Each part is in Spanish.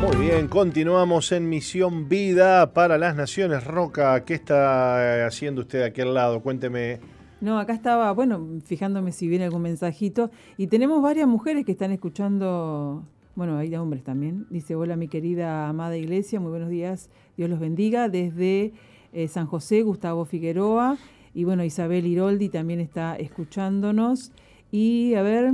Muy bien, continuamos en Misión Vida para las Naciones. Roca, ¿qué está haciendo usted aquí al lado? Cuénteme. No, acá estaba, bueno, fijándome si viene algún mensajito. Y tenemos varias mujeres que están escuchando, bueno, hay hombres también. Dice, hola mi querida amada iglesia, muy buenos días, Dios los bendiga. Desde eh, San José, Gustavo Figueroa. Y bueno, Isabel Iroldi también está escuchándonos. Y a ver,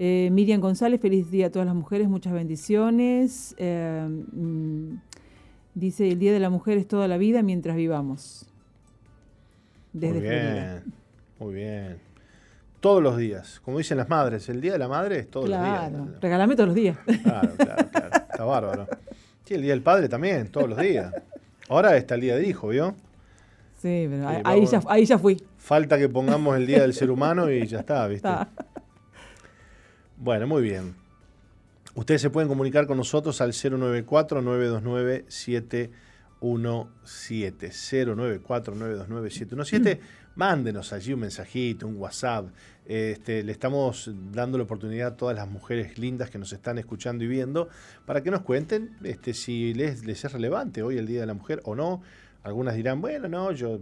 eh, Miriam González, feliz día a todas las mujeres, muchas bendiciones. Eh, mm, dice, el Día de la Mujer es toda la vida mientras vivamos. Desde muy bien, muy bien. Todos los días, como dicen las madres, el Día de la Madre es todos los días. Claro, regálame todos los días. Claro, claro, claro. Está bárbaro. Sí, el Día del Padre también, todos los días. Ahora está el Día del Hijo, ¿vio? Sí, pero ahí, ya, ahí ya fui. Falta que pongamos el Día del Ser Humano y ya está, ¿viste? Bueno, muy bien. Ustedes se pueden comunicar con nosotros al 094-929-717. 094-929-717. Mándenos allí un mensajito, un WhatsApp. Este, le estamos dando la oportunidad a todas las mujeres lindas que nos están escuchando y viendo para que nos cuenten este, si les, les es relevante hoy el Día de la Mujer o no. Algunas dirán, bueno, no, yo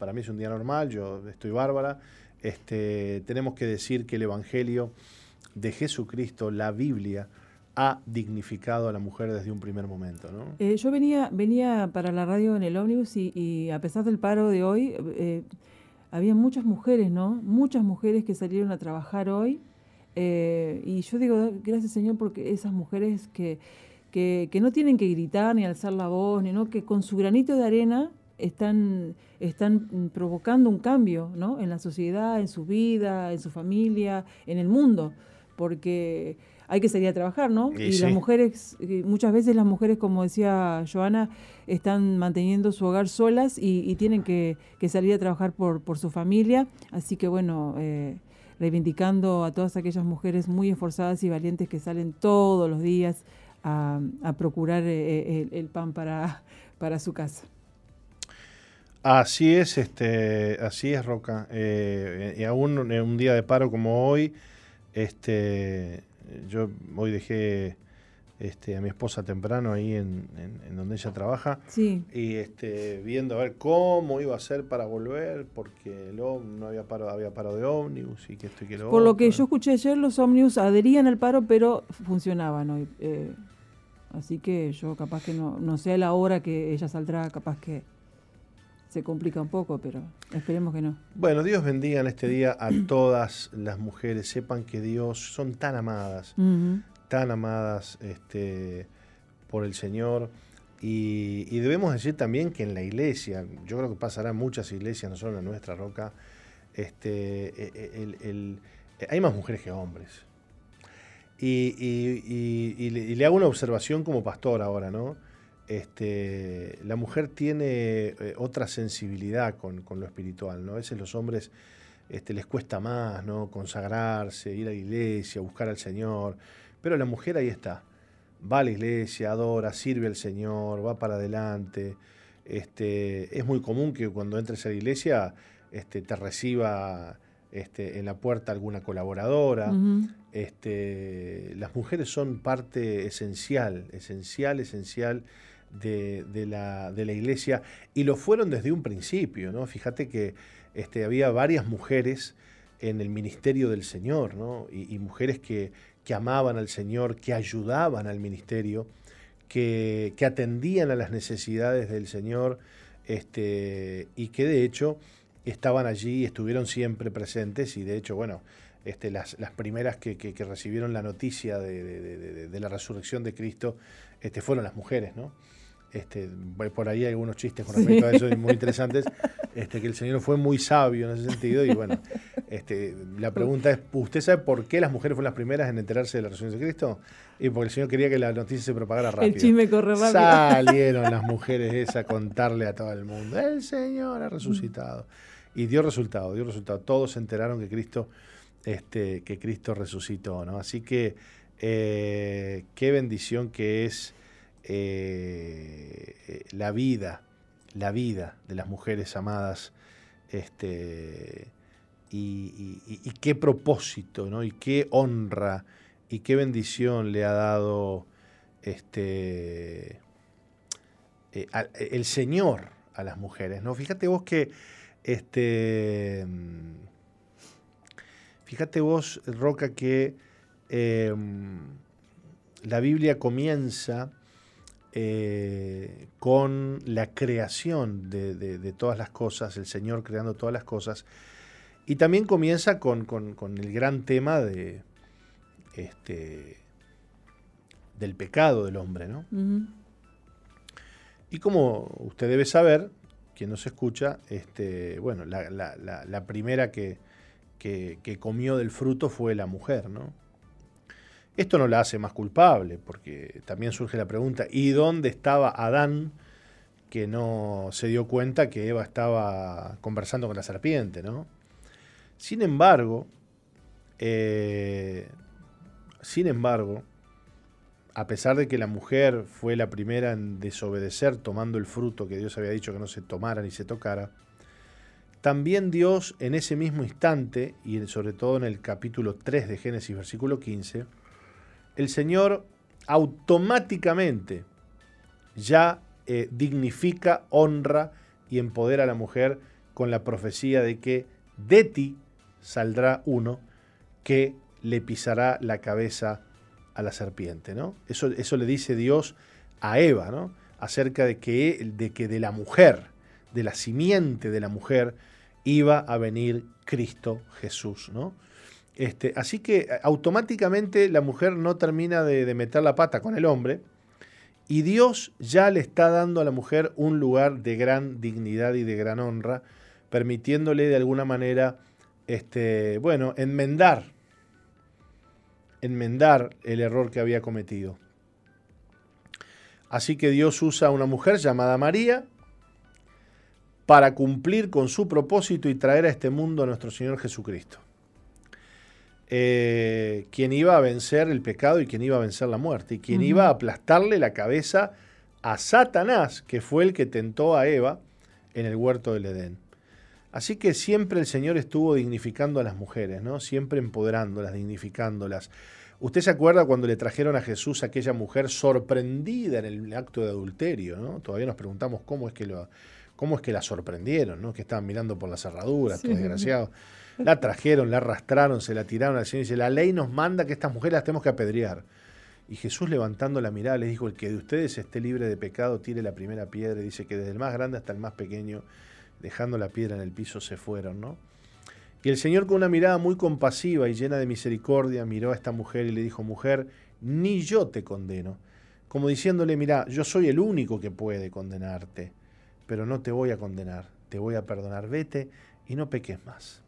para mí es un día normal, yo estoy bárbara. Este, tenemos que decir que el Evangelio de Jesucristo, la Biblia, ha dignificado a la mujer desde un primer momento. ¿no? Eh, yo venía, venía para la radio en el ómnibus y, a pesar del paro de hoy, eh, había muchas mujeres, ¿no? Muchas mujeres que salieron a trabajar hoy. Eh, y yo digo, gracias Señor, porque esas mujeres que, que, no tienen que gritar ni alzar la voz, ni no, que con su granito de arena están, están provocando un cambio ¿no? en la sociedad, en su vida, en su familia, en el mundo porque hay que salir a trabajar, ¿no? Y, las mujeres, muchas veces las mujeres, como decía Joana, están manteniendo su hogar solas y, tienen que, salir a trabajar por, por su familia. Así que bueno, eh, reivindicando a todas aquellas mujeres muy esforzadas y valientes que salen todos los días a, procurar eh, eh, el, pan para, para su casa. Así es, este, así es, Roca. y aún en un día de paro como hoy, este, yo hoy dejé este, a mi esposa temprano ahí en, donde ella trabaja. Y este, viendo a ver cómo iba a ser para volver, porque no había paro, había paro de ómnibus y que esto y que lo Por lo que yo escuché ayer, los ómnibus adherían al paro, pero funcionaban hoy. Eh, así que yo capaz que no, no sé a la hora que ella saldrá, capaz que se complica un poco, pero esperemos que no. Bueno, Dios bendiga en este día a todas las mujeres. Sepan que Dios son tan amadas, tan amadas este, por el Señor. Y, debemos decir también que en la iglesia, yo creo que pasará en muchas iglesias, no solo en la nuestra roca, este, e, e, hay más mujeres que hombres. Y, y, le hago una observación como pastor ahora, ¿no? Este, la mujer tiene eh, otra sensibilidad con, lo espiritual, ¿no? A veces los hombres este, les cuesta más, ¿no? Consagrarse, ir a la iglesia, buscar al Señor, pero la mujer ahí está, va a la iglesia, adora, sirve al Señor, va para adelante. Este, es muy común que cuando entres a la iglesia este, te reciba este, en la puerta alguna colaboradora. este, las mujeres son parte esencial, esencial, esencial de, la, de, la, iglesia y lo fueron desde un principio, ¿no? Fíjate que este, había varias mujeres en el ministerio del Señor, ¿no? Y, mujeres que, que, amaban al Señor, que ayudaban al ministerio, que, que atendían a las necesidades del Señor, este, y que de hecho estaban allí, estuvieron siempre presentes, y de hecho, bueno, este, las, las, primeras que, que, recibieron la noticia de, de, de, la resurrección de Cristo este, fueron las mujeres, ¿no? Este, por ahí hay algunos chistes con respecto a eso muy interesantes, este, que el Señor fue muy sabio en ese sentido y bueno, este, la pregunta es, ¿usted sabe por qué las mujeres fueron las primeras en enterarse de la resurrección de Cristo? Y porque el Señor quería que la noticia se propagara rápido. El chisme corre rápido. Salieron las mujeres esas a contarle a todo el mundo, el Señor ha resucitado. Y dio resultado, dio resultado. Todos se enteraron que Cristo, este, que Cristo resucitó, ¿no? Así que eh, qué bendición que es eh, la vida, la vida de las mujeres amadas, este, y, qué propósito, ¿no? y qué honra y qué bendición le ha dado este, eh, el Señor a las mujeres. ¿no? Fíjate vos que este, fíjate vos, Roca, que em, la Biblia comienza eh, con la creación de, todas las cosas, el Señor creando todas las cosas, y también comienza con, el gran tema de, este, del pecado del hombre, ¿no? Y como usted debe saber, quien nos escucha, este, bueno, la, primera que, que, que, comió del fruto fue la mujer, ¿no? Esto no la hace más culpable, porque también surge la pregunta, ¿y dónde estaba Adán que no se dio cuenta que Eva estaba conversando con la serpiente, ¿no? Sin embargo, eh, sin embargo, a pesar de que la mujer fue la primera en desobedecer tomando el fruto que Dios había dicho que no se tomara ni se tocara, también Dios en ese mismo instante, y sobre todo en el capítulo 3 de Génesis, versículo 15, el Señor automáticamente ya eh, dignifica, honra y empodera a la mujer con la profecía de que de ti saldrá uno que le pisará la cabeza a la serpiente. ¿no? Eso, eso le dice Dios a Eva, ¿no? acerca de que, de que de la mujer, de la simiente de la mujer, iba a venir Cristo Jesús. ¿no? Este, así que eh, automáticamente la mujer no termina de, meter la pata con el hombre y Dios ya le está dando a la mujer un lugar de gran dignidad y de gran honra, permitiéndole de alguna manera, este, bueno, enmendar, enmendar el error que había cometido. Así que Dios usa a una mujer llamada María para cumplir con su propósito y traer a este mundo a nuestro Señor Jesucristo. Eh, quien iba a vencer el pecado y quien iba a vencer la muerte, y quien iba a aplastarle la cabeza a Satanás, que fue el que tentó a Eva en el huerto del Edén. Así que siempre el Señor estuvo dignificando a las mujeres, ¿no? Siempre empoderándolas, dignificándolas. ¿Usted se acuerda cuando le trajeron a Jesús a aquella mujer sorprendida en el acto de adulterio, ¿no? Todavía nos preguntamos cómo es que lo, cómo es que la sorprendieron, ¿no? Que estaban mirando por la cerradura, todo desgraciado. La trajeron, la arrastraron, se la tiraron al Señor y dice, la ley nos manda que estas mujeres las tenemos que apedrear. Y Jesús levantando la mirada les dijo, el que de ustedes esté libre de pecado, tire la primera piedra. Y dice que desde el más grande hasta el más pequeño, dejando la piedra en el piso, se fueron, ¿no? Y el Señor con una mirada muy compasiva y llena de misericordia miró a esta mujer y le dijo, mujer, ni yo te condeno. Como diciéndole, mira, yo soy el único que puede condenarte, pero no te voy a condenar, te voy a perdonar, vete y no peques más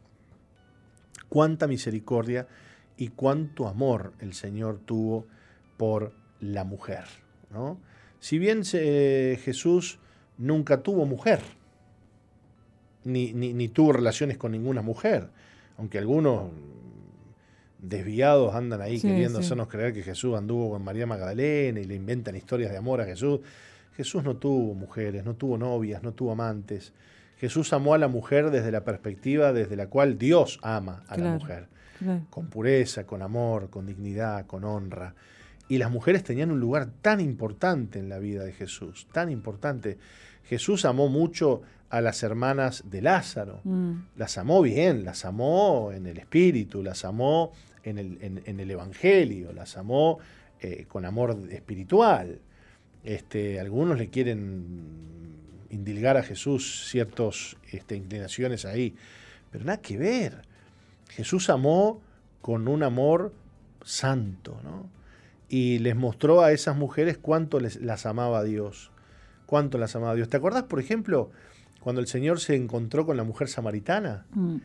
cuánta misericordia y cuánto amor el Señor tuvo por la mujer. ¿no? Si bien eh, Jesús nunca tuvo mujer, ni, ni, tuvo relaciones con ninguna mujer, aunque algunos desviados andan ahí queriendo hacernos creer que Jesús anduvo con María Magdalena y le inventan historias de amor a Jesús. Jesús no tuvo mujeres, no tuvo novias, no tuvo amantes. Jesús amó a la mujer desde la perspectiva desde la cual Dios ama a la mujer, con pureza, con amor, con dignidad, con honra. Y las mujeres tenían un lugar tan importante en la vida de Jesús, tan importante. Jesús amó mucho a las hermanas de Lázaro, mm. las amó bien, las amó en el espíritu, las amó en el, Evangelio, las amó eh, con amor espiritual. Este, algunos le quieren indilgar a Jesús ciertas este, inclinaciones ahí, pero nada que ver. Jesús amó con un amor santo, ¿no? Y les mostró a esas mujeres cuánto les, las amaba Dios, cuánto las amaba Dios. ¿Te acordás, por ejemplo, cuando el Señor se encontró con la mujer samaritana? Mm.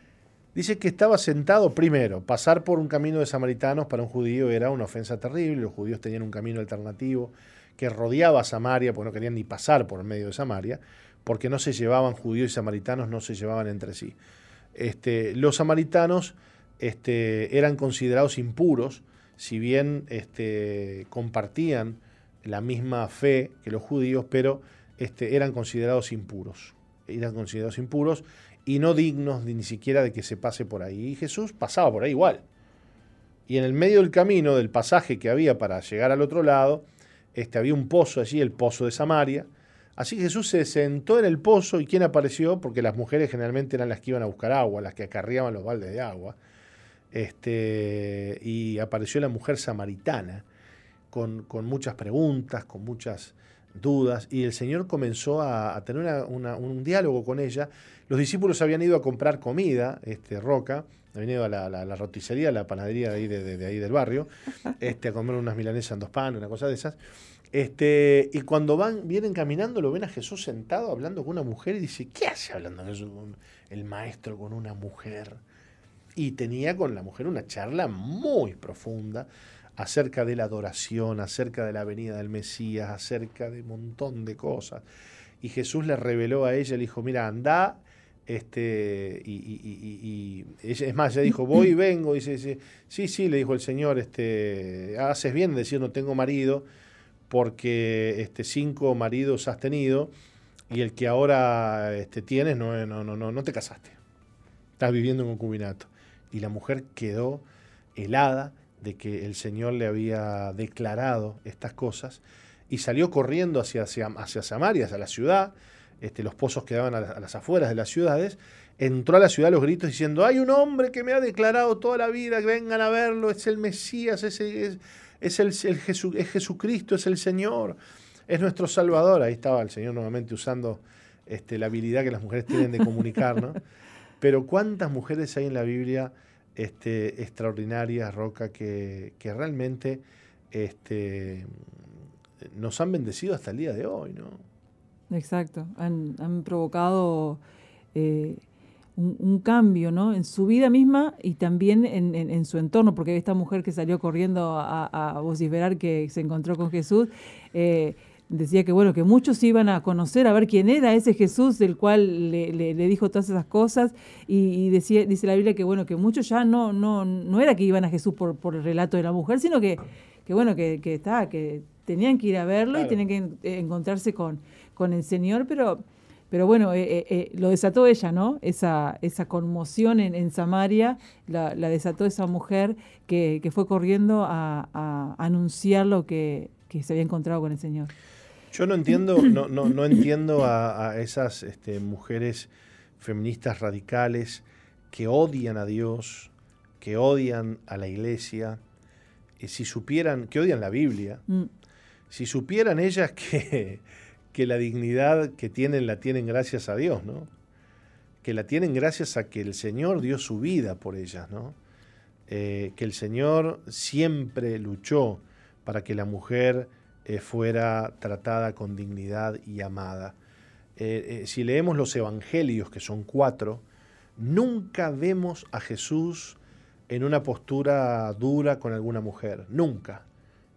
Dice que estaba sentado primero. Pasar por un camino de samaritanos para un judío era una ofensa terrible. Los judíos tenían un camino alternativo que rodeaba Samaria, porque no querían ni pasar por el medio de Samaria, porque no se llevaban judíos y samaritanos, no se llevaban entre sí. Este, los samaritanos este, eran considerados impuros, si bien este, compartían la misma fe que los judíos, pero eran considerados impuros. Eran considerados impuros y no dignos ni siquiera de que se pase por ahí. Y Jesús pasaba por ahí igual. Y en el medio del camino, del pasaje que había para llegar al otro lado, este, había un pozo allí, el pozo de Samaria. Así Jesús se sentó en el pozo y ¿quién apareció? Porque las mujeres generalmente eran las que iban a buscar agua, las que acarreaban los baldes de agua. Este, y apareció la mujer samaritana con, muchas preguntas, con muchas dudas, y el Señor comenzó a, tener un diálogo con ella. Los discípulos habían ido a comprar comida, este, Roca, habían ido a la, la, roticería, la panadería de ahí, de, ahí del barrio, este, a comer unas milanesas en dos panes, una cosa de esas. Este, y cuando van, vienen caminando, lo ven a Jesús sentado hablando con una mujer y dice, ¿qué hace hablando con el maestro con una mujer? Y tenía con la mujer una charla muy profunda acerca de la adoración, acerca de la venida del Mesías, acerca de un montón de cosas. Y Jesús le reveló a ella, le dijo, mira, anda, este, y, ella, es más, ella dijo, voy y vengo, y dice, sí, sí, le dijo el Señor, este, haces bien en decir no tengo marido, porque este, cinco maridos has tenido y el que ahora este, tienes no, no, no, no te casaste. Estás viviendo en concubinato. Y la mujer quedó helada de que el Señor le había declarado estas cosas y salió corriendo hacia, hacia, hacia Samaria, hacia la ciudad. Este, los pozos quedaban a, a, las afueras de las ciudades. Entró a la ciudad a los gritos diciendo, hay un hombre que me ha declarado toda la vida, que vengan a verlo, es el Mesías, ese, es, es, el, es Jesucristo, es el Señor, es nuestro Salvador. Ahí estaba el Señor nuevamente usando este, la habilidad que las mujeres tienen de comunicar, ¿no? Pero cuántas mujeres hay en la Biblia este, extraordinarias, Roca, que, realmente este, nos han bendecido hasta el día de hoy, ¿no? Exacto, han, provocado eh, un, cambio ¿no? en su vida misma y también en, su entorno, porque esta mujer que salió corriendo a, vociferar que se encontró con Jesús, eh, decía que bueno, que muchos iban a conocer, a ver quién era ese Jesús del cual le, dijo todas esas cosas, y, decía, dice la Biblia que bueno, que muchos ya no, no, no era que iban a Jesús por, por el relato de la mujer, sino que, que bueno, que, que, que tenían que ir a verlo y tenían que encontrarse con, con el Señor, pero pero bueno, eh, eh, eh, lo desató ella, ¿no? Esa, esa conmoción en, Samaria la, desató esa mujer que, fue corriendo a, anunciar lo que, se había encontrado con el Señor. Yo no entiendo, no, no, no entiendo a, esas este, mujeres feministas radicales que odian a Dios, que odian a la iglesia, y si supieran, que odian la Biblia, mm. si supieran ellas que que la dignidad que tienen la tienen gracias a Dios, ¿no? Que la tienen gracias a que el Señor dio su vida por ellas, ¿no? Eh, que el Señor siempre luchó para que la mujer eh, fuera tratada con dignidad y amada. Eh, si leemos los evangelios, que son cuatro, nunca vemos a Jesús en una postura dura con alguna mujer. Nunca.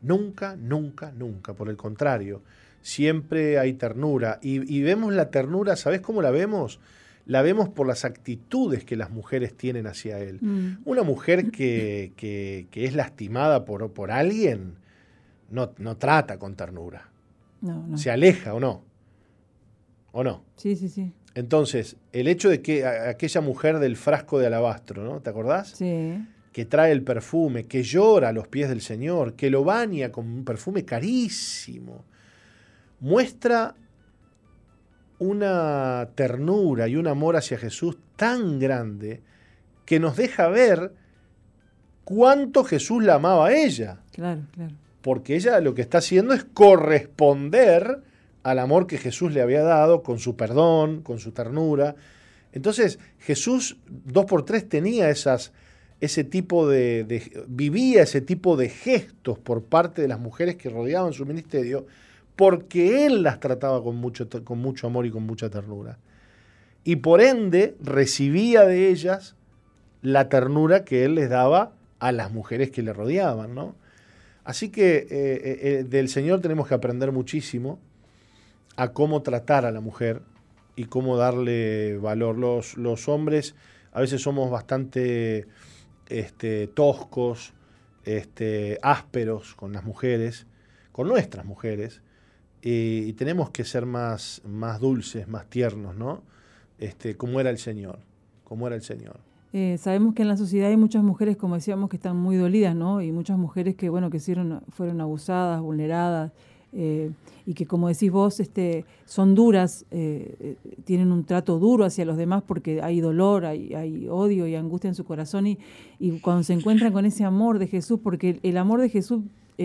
Nunca, nunca, nunca. Por el contrario, siempre hay ternura. Y, vemos la ternura, ¿sabes cómo la vemos? La vemos por las actitudes que las mujeres tienen hacia él. Mm. Una mujer que, es lastimada por, por alguien no, no, trata con ternura. Se aleja o no. ¿O no? Sí, sí, sí. Entonces, el hecho de que aquella mujer del frasco de alabastro, ¿no? ¿Te acordás? Sí. Que trae el perfume, que llora a los pies del Señor, que lo baña con un perfume carísimo muestra una ternura y un amor hacia Jesús tan grande que nos deja ver cuánto Jesús la amaba a ella. Claro, claro. Porque ella lo que está haciendo es corresponder al amor que Jesús le había dado con su perdón, con su ternura. Entonces Jesús dos por tres tenía esas, ese tipo de, vivía ese tipo de gestos por parte de las mujeres que rodeaban su ministerio porque Él las trataba con mucho, con mucho amor y con mucha ternura. Y por ende recibía de ellas la ternura que Él les daba a las mujeres que le rodeaban. ¿no? Así que eh, eh, eh, del Señor tenemos que aprender muchísimo a cómo tratar a la mujer y cómo darle valor. Los, los hombres a veces somos bastante este, toscos, este, ásperos con las mujeres, con nuestras mujeres, y tenemos que ser más, más dulces, más tiernos, ¿no? Este, como era el Señor, como era el Señor. Eh, sabemos que en la sociedad hay muchas mujeres, como decíamos, que están muy dolidas, ¿no? Y muchas mujeres que, bueno, que fueron abusadas, vulneradas, eh, y que como decís vos, este, son duras, eh, tienen un trato duro hacia los demás porque hay dolor, hay, hay odio y angustia en su corazón y, y, cuando se encuentran con ese amor de Jesús, porque el, amor de Jesús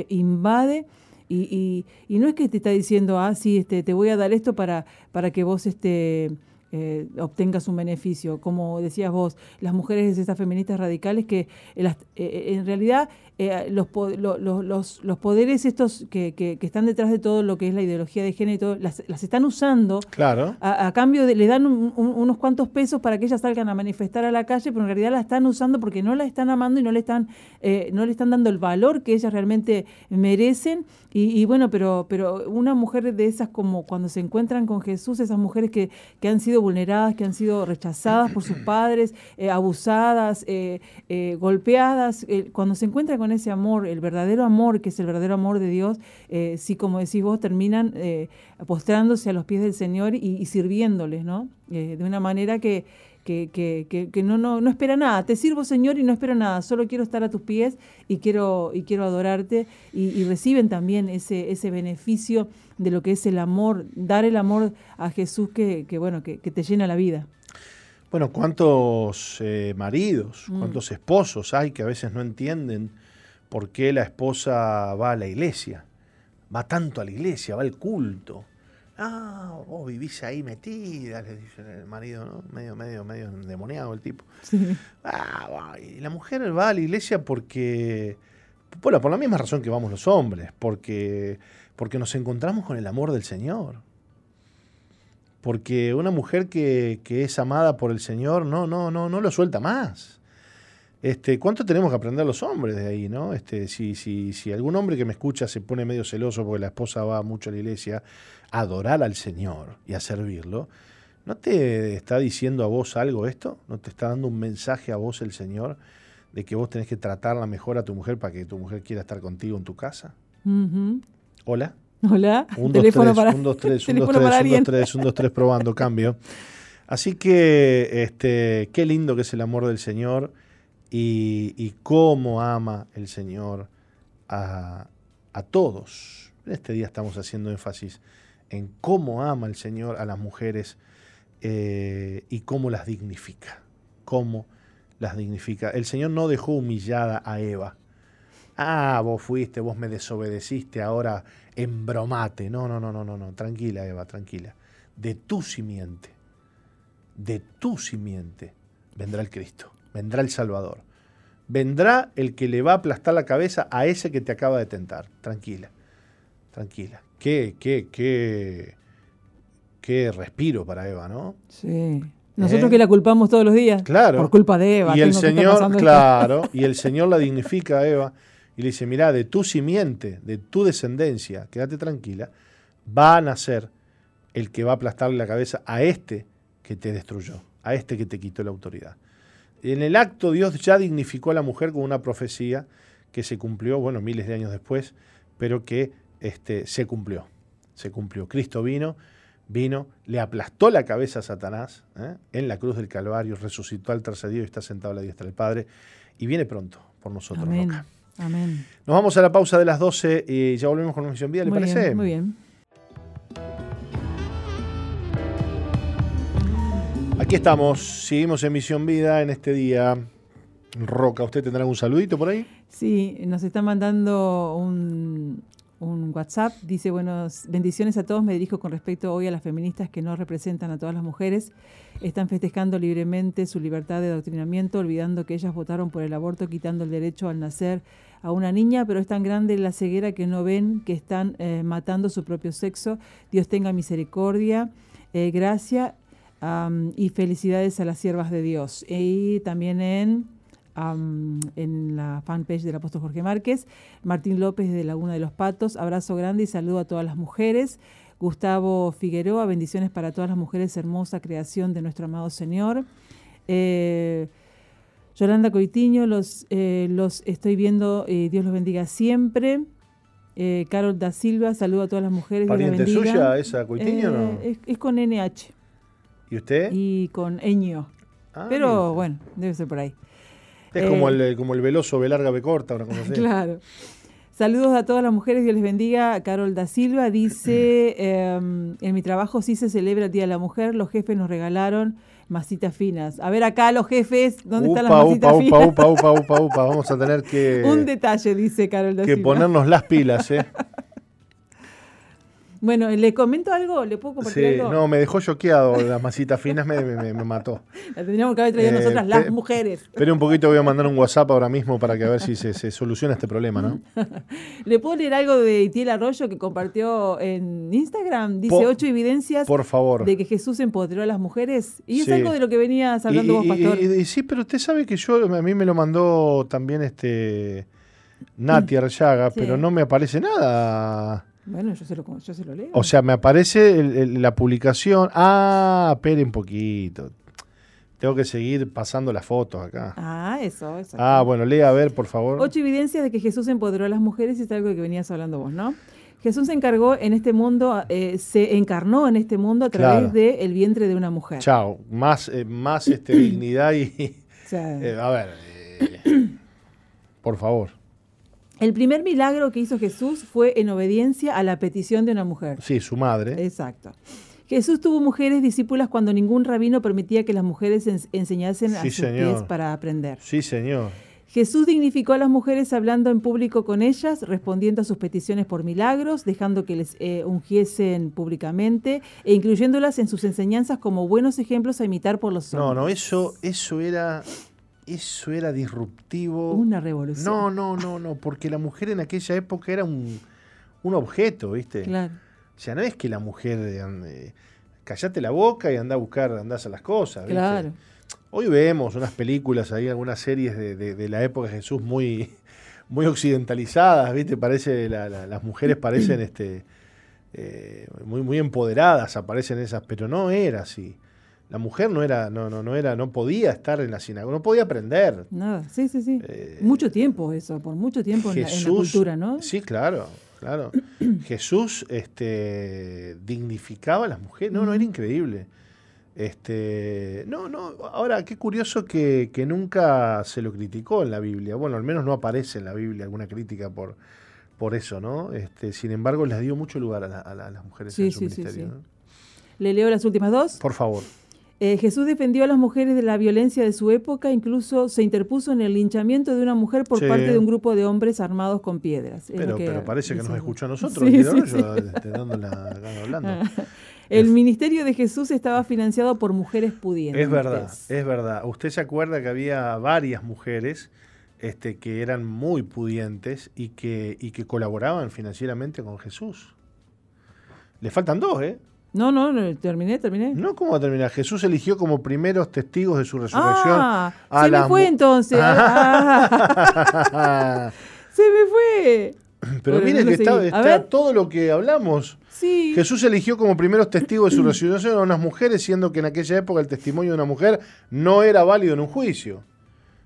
invade y, y, no es que te está diciendo, ah, sí, este, te voy a dar esto para, para que vos este, eh, obtengas un beneficio. Como decías vos, las mujeres estas feministas radicales que eh, en realidad eh, los, los, los, poderes estos que, que, están detrás de todo lo que es la ideología de género y todo, las, las están usando. Claro. A, cambio de, le dan unos cuantos pesos para que ellas salgan a manifestar a la calle, pero en realidad la están usando porque no la están amando y no le están, eh, no le están dando el valor que ellas realmente merecen. Y, bueno, pero, pero una mujer de esas como cuando se encuentran con Jesús, esas mujeres que, que han sido vulneradas, que han sido rechazadas por sus padres, eh, abusadas, golpeadas, cuando se encuentran con ese amor, el verdadero amor, que es el verdadero amor de Dios, eh, sí, como decís vos, terminan eh, postrándose a los pies del Señor y, sirviéndoles, ¿no? Eh, de una manera que, que, que, que, no, no, no espera nada. Te sirvo, Señor, y no espero nada. Solo quiero estar a tus pies y quiero, y quiero adorarte. Y, y, reciben también ese, ese beneficio de lo que es el amor, dar el amor a Jesús que, que bueno, que, te llena la vida. Bueno, ¿cuántos eh, maridos, mm. cuántos esposos hay que a veces no entienden por qué la esposa va a la iglesia? Va tanto a la iglesia, va al culto. Ah, vos vivís ahí metida, le dice el marido, ¿no? Medio, medio, medio endemoniado el tipo. Ah, y la mujer va a la iglesia porque, bueno, por la misma razón que vamos los hombres, porque, porque nos encontramos con el amor del Señor porque una mujer que, es amada por el Señor no, no, no, no lo suelta más. Este, ¿Cuánto tenemos que aprender los hombres de ahí? ¿no? Este, si, si, si algún hombre que me escucha se pone medio celoso porque la esposa va mucho a la iglesia, a adorar al Señor y a servirlo, ¿no te está diciendo a vos algo esto? ¿No te está dando un mensaje a vos el Señor de que vos tenés que tratarla mejor a tu mujer para que tu mujer quiera estar contigo en tu casa? Hola. Hola. Un, dos, tres, para, un, dos, tres, un, dos, tres, un, dos, tres, un, dos, tres, probando, cambio. Así que, este, qué lindo que es el amor del Señor y, cómo ama el Señor a, a, todos. Este día estamos haciendo énfasis en cómo ama el Señor a las mujeres eh, y cómo las dignifica. Cómo las dignifica. El Señor no dejó humillada a Eva. Ah, vos fuiste, vos me desobedeciste, ahora embromate. No, no, no, no, no, no. Tranquila, Eva, tranquila. De tu simiente, de tu simiente, vendrá el Cristo, vendrá el Salvador. Vendrá el que le va a aplastar la cabeza a ese que te acaba de tentar. Tranquila, tranquila. Qué, qué, qué, qué respiro para Eva, ¿no? Sí. Nosotros ¿Eh? que la culpamos todos los días. Claro. Por culpa de Eva. Y el Señor, claro, y el Señor la dignifica a Eva y le dice, mira, de tu simiente, de tu descendencia, quédate tranquila, va a nacer el que va a aplastarle la cabeza a este que te destruyó, a este que te quitó la autoridad. En el acto Dios ya dignificó a la mujer con una profecía que se cumplió, bueno, miles de años después, pero que este, se cumplió. Se cumplió. Cristo vino, vino, le aplastó la cabeza a Satanás ¿eh? en la cruz del Calvario, resucitó al tercer día y está sentado a la diestra del Padre y viene pronto por nosotros. Amén. Amén. Nos vamos a la pausa de las 12 y ya volvemos con Misión Vida, ¿le parece? muy bien. Aquí estamos, seguimos en Misión Vida en este día. Roca, ¿usted tendrá algún saludito por ahí? Sí, nos está mandando un, WhatsApp. Dice, buenos bendiciones a todos. Me dirijo con respecto hoy a las feministas que no representan a todas las mujeres. Están festejando libremente su libertad de adoctrinamiento, olvidando que ellas votaron por el aborto, quitando el derecho al nacer a una niña, pero es tan grande la ceguera que no ven que están eh, matando su propio sexo. Dios tenga misericordia, eh, gracia y felicidades a las siervas de Dios. Y también en en la fanpage del apóstol Jorge Márquez. Martín López de Laguna de los Patos, abrazo grande y saludo a todas las mujeres. Gustavo Figueroa, bendiciones para todas las mujeres, hermosa creación de nuestro amado Señor. Eh, Yolanda Coitiño, los, eh, los estoy viendo, eh, Dios los bendiga siempre. Carol da Silva, saludo a todas las mujeres. ¿Pariente suya esa Coitiño no? Es, con NH. ¿Y usted? Y con Eño. Ah, Pero bueno, debe ser por ahí. Es como, el, como el veloso B larga B corta, ahora como Claro. Saludos a todas las mujeres, Dios les bendiga. Carol da Silva dice, em, en mi trabajo sí se celebra el Día de la Mujer, los jefes nos regalaron masitas finas. A ver acá los jefes, ¿dónde están las masitas upa, finas? Upa, upa, upa, upa, vamos a tener que... Un detalle, dice Carol da que Silva. ponernos las pilas, ¿eh? Bueno, ¿le comento algo? ¿Le puedo compartir Sí, algo? no, me dejó choqueado, las masitas finas me, me- me mató. La tendríamos que haber traído Eh, nosotras, las mujeres. Espere un poquito, voy a mandar un WhatsApp ahora mismo para que a ver si se, se soluciona este problema, ¿no? ¿Le puedo leer algo de Itiel Arroyo que compartió en Instagram? Dice Por- ocho evidencias Por favor. de que Jesús empoderó a las mujeres. Y es Sí. algo de lo que venías hablando Y- vos, pastor. y- y sí, pero usted sabe que yo, a mí me lo mandó también este Nati Arllaga, Sí. pero no me aparece nada. Bueno, yo se lo, yo se lo leo. O sea, me aparece el- el- la publicación. Ah, espere un poquito. Tengo que seguir pasando las fotos acá. ah, eso, eso. Ah, bueno, lea a ver, por favor. Ocho evidencias de que Jesús empoderó a las mujeres y es algo que venías hablando vos, ¿no? Jesús se encargó en este mundo, eh, se encarnó en este mundo a través Claro. del vientre de una mujer. Chao. Más, eh, más este, dignidad y. Eh, a ver. eh, por favor. El primer milagro que hizo Jesús fue en obediencia a la petición de una mujer. Sí, su madre. Exacto. Jesús tuvo mujeres discípulas cuando ningún rabino permitía que las mujeres ens- enseñasen a sus señor. pies para aprender. Sí, señor. Jesús dignificó a las mujeres hablando en público con ellas, respondiendo a sus peticiones por milagros, dejando que les eh, ungiesen públicamente e incluyéndolas en sus enseñanzas como buenos ejemplos a imitar por los No, hombres. no, eso, eso era. Eso era disruptivo. Una revolución. No, no, no, no, porque la mujer en aquella época era un, un objeto, ¿viste? Claro. O sea, no es que la mujer eh, callate la boca y anda a buscar, anda a las cosas, ¿viste? Claro. Hoy vemos unas películas ahí, algunas series de, de- de la época de Jesús muy, muy occidentalizadas, ¿viste? Parece, la- la- las mujeres parecen este, eh, muy, muy empoderadas, aparecen esas, pero no era así. La mujer no era, no, no, no era, no podía estar en la sinagoga, no podía aprender. Nada. Sí, sí, sí. Eh, mucho tiempo eso, por mucho tiempo en la, en la cultura, ¿no? Sí, claro, claro. Jesús este, dignificaba a las mujeres. No, no, era increíble. Este, no, no, ahora qué curioso que, que nunca se lo criticó en la Biblia. Bueno, al menos no aparece en la Biblia alguna crítica por, por eso, ¿no? Este, sin embargo, les dio mucho lugar a, la- a la- a las mujeres Sí, en su sí, sí, ministerio. sí. ¿no? Le leo las últimas dos. Por favor. Eh, Jesús defendió a las mujeres de la violencia de su época, incluso se interpuso en el linchamiento de una mujer por Sí. parte de un grupo de hombres armados con piedras. Pero, que pero parece que nos escuchó a nosotros, Sí, sí, este, dando la- hablando. El ministerio de Jesús estaba financiado por mujeres pudientes. Es verdad, es verdad. Usted se acuerda que había varias mujeres este, que eran muy pudientes y que, y que colaboraban financieramente con Jesús. Le faltan dos, ¿eh? No, no, no, terminé, terminé. No, ¿cómo va a terminar? Jesús eligió como primeros testigos de su resurrección Ah, a se me fue entonces. Ah, se me fue. Pero Bueno, mire no que está, está todo lo que hablamos. Sí. Jesús eligió como primeros testigos de su resurrección a unas mujeres, siendo que en aquella época el testimonio de una mujer no era válido en un juicio.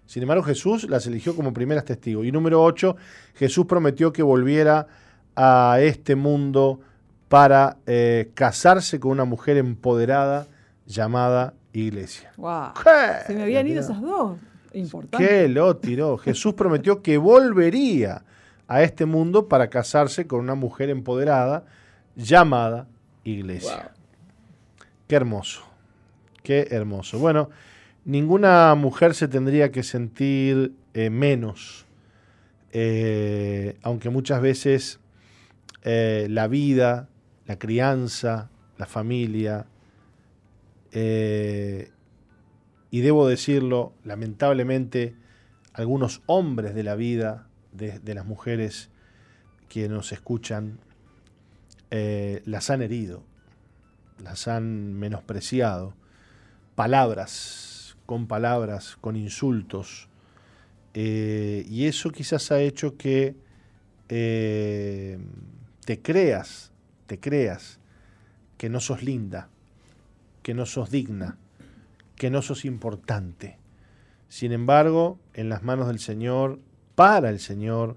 Sin embargo, Jesús las eligió como primeras testigos. Y número 8, Jesús prometió que volviera a este mundo para eh, casarse con una mujer empoderada llamada iglesia. Wow. ¿Qué? Se me habían ido esas dos. Importante. ¿Qué lo tiró? Jesús prometió que volvería a este mundo para casarse con una mujer empoderada llamada iglesia. Qué hermoso. Qué hermoso. Bueno, ninguna mujer se tendría que sentir eh, menos, eh, aunque muchas veces eh, la vida, la crianza, la familia, eh, y debo decirlo, lamentablemente, algunos hombres de la vida de, las mujeres que nos escuchan eh, las han herido, las han menospreciado, palabras, con palabras, con insultos, eh, y eso quizás ha hecho que te creas, te creas que no sos linda, que no sos digna, que no sos importante. Sin embargo, en las manos del Señor, para el Señor,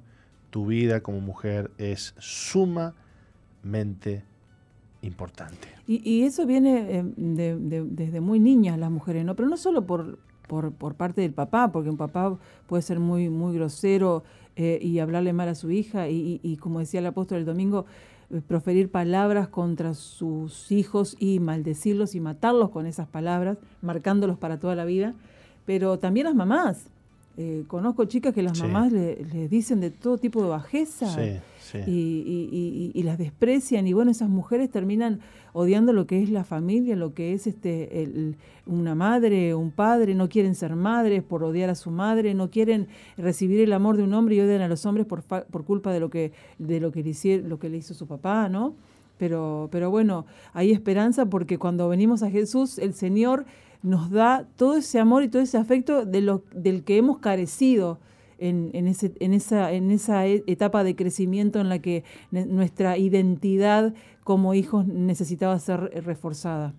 tu vida como mujer es sumamente importante. Y, eso viene de- desde muy niñas las mujeres, ¿no? Pero no solo por, por, parte del papá, porque un papá puede ser muy, muy grosero eh, y hablarle mal a su hija y, y, como decía el apóstol el domingo, proferir palabras contra sus hijos y maldecirlos y matarlos con esas palabras, marcándolos para toda la vida, pero también las mamás. Eh, conozco chicas que las mamás le, dicen de todo tipo de bajeza Y, las desprecian y bueno, esas mujeres terminan odiando lo que es la familia, lo que es este una madre, un padre, no quieren ser madres por odiar a su madre, no quieren recibir el amor de un hombre y odian a los hombres por, por culpa de lo que de lo que le hicieron, lo que le hizo su papá, ¿no? Pero pero bueno, hay esperanza porque cuando venimos a Jesús, el Señor nos da todo ese amor y todo ese afecto de lo, del que hemos carecido en, en, ese, en, esa, en esa e, etapa de crecimiento en la que nuestra identidad como hijos necesitaba ser reforzada.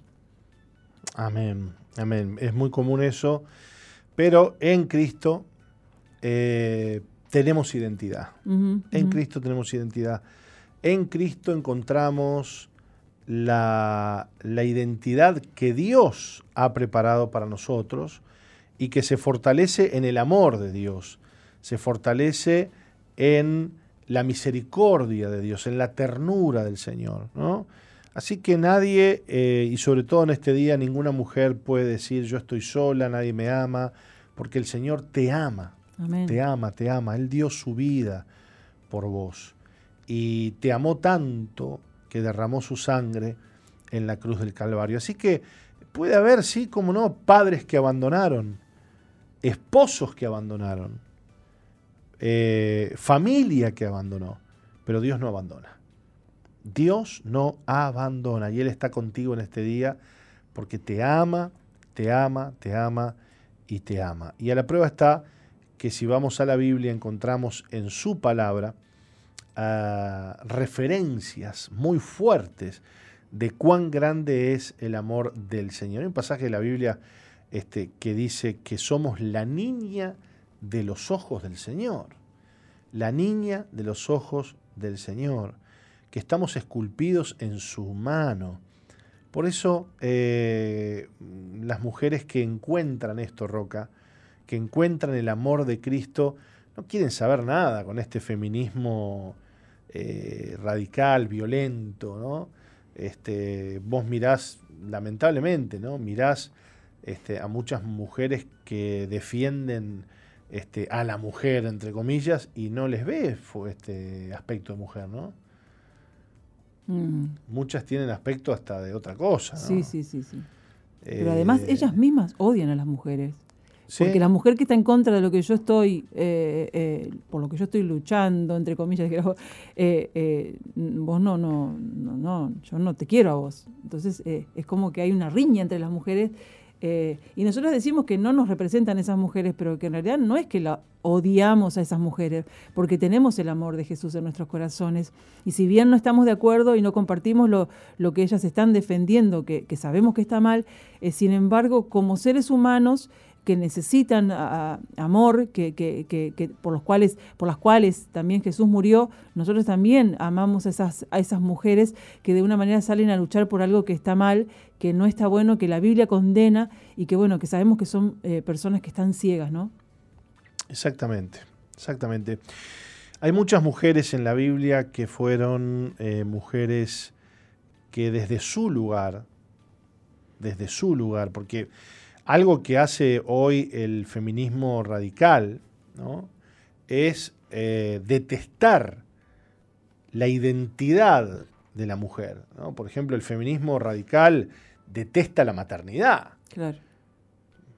Amén, amén. Es muy común eso, pero en Cristo eh, tenemos identidad. en Cristo tenemos identidad. En Cristo encontramos la, identidad que Dios ha preparado para nosotros y que se fortalece en el amor de Dios, se fortalece en la misericordia de Dios, en la ternura del Señor. ¿no? Así que nadie, eh, y sobre todo en este día, ninguna mujer puede decir yo estoy sola, nadie me ama, porque el Señor te ama, te ama, te ama. Él dio su vida por vos y te amó tanto que derramó su sangre en la cruz del Calvario. Así que puede haber, sí, como no, padres que abandonaron, esposos que abandonaron, eh, familia que abandonó, pero Dios no abandona. Dios no abandona y Él está contigo en este día porque te ama, te ama, te ama y te ama. Y a la prueba está que si vamos a la Biblia encontramos en su palabra, referencias muy fuertes de cuán grande es el amor del Señor. Hay un pasaje de la Biblia este, que dice que somos la niña de los ojos del Señor. La niña de los ojos del Señor, que estamos esculpidos en su mano. Por eso eh, las mujeres que encuentran esto, Roca, que encuentran el amor de Cristo, no quieren saber nada con este feminismo eh, radical, violento, ¿no? Este, vos mirás, lamentablemente, ¿no? Mirás este, a muchas mujeres que defienden este, a la mujer, entre comillas, y no les ves este aspecto de mujer, ¿no? Mm. Muchas tienen aspecto hasta de otra cosa. ¿no? Sí, sí, sí, sí. Pero además eh, ellas mismas odian a las mujeres. Porque la mujer que está en contra de lo que yo estoy, eh, eh, por lo que yo estoy luchando, entre comillas, eh, vos no, no, no, no, yo no te quiero a vos. Entonces es como que hay una riña entre las mujeres y nosotros decimos que no nos representan esas mujeres, pero que en realidad no es que la odiamos a esas mujeres, porque tenemos el amor de Jesús en nuestros corazones. Y si bien no estamos de acuerdo y no compartimos lo, lo que ellas están defendiendo, que, que sabemos que está mal, sin embargo, como seres humanos, que necesitan amor, que, que, por, los cuales, por las cuales también Jesús murió, nosotros también amamos a esas, a esas mujeres que de una manera salen a luchar por algo que está mal, que no está bueno, que la Biblia condena y que bueno, que sabemos que son eh, personas que están ciegas, ¿no? Exactamente, exactamente. Hay muchas mujeres en la Biblia que fueron eh, mujeres que desde su lugar, desde su lugar, porque algo que hace hoy el feminismo radical es eh, detestar la identidad de la mujer. Por ejemplo, el feminismo radical detesta la maternidad. Claro.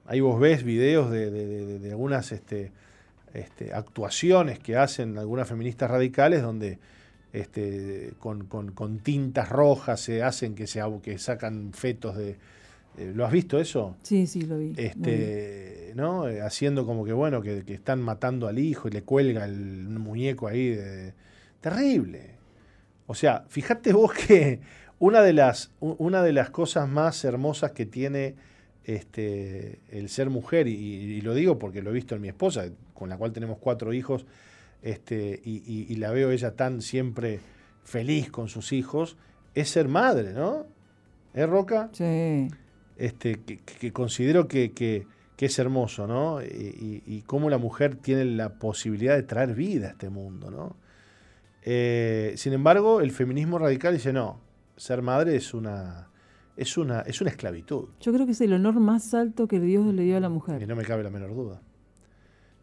Ahí vos ves videos de, algunas este, este, actuaciones que hacen algunas feministas radicales donde este, con, tintas rojas se hacen que, se, que sacan fetos de, ¿Lo has visto eso? Sí, sí, lo vi. Este, ¿no? Eh, haciendo como que, bueno, que, están matando al hijo y le cuelga el muñeco ahí. Terrible. O sea, fíjate vos que una de las, una de las cosas más hermosas que tiene este, el ser mujer, y, lo digo porque lo he visto en mi esposa, con la cual tenemos cuatro hijos, este, y, y la veo ella tan siempre feliz con sus hijos, es ser madre, ¿no? ¿Eh, Roca? Sí este, que, considero que, que es hermoso, ¿no? Y, cómo la mujer tiene la posibilidad de traer vida a este mundo, ¿no? Eh, sin embargo, el feminismo radical dice, no, ser madre es una, es una, es una esclavitud. Yo creo que es el honor más alto que Dios le dio a la mujer. Y no me cabe la menor duda.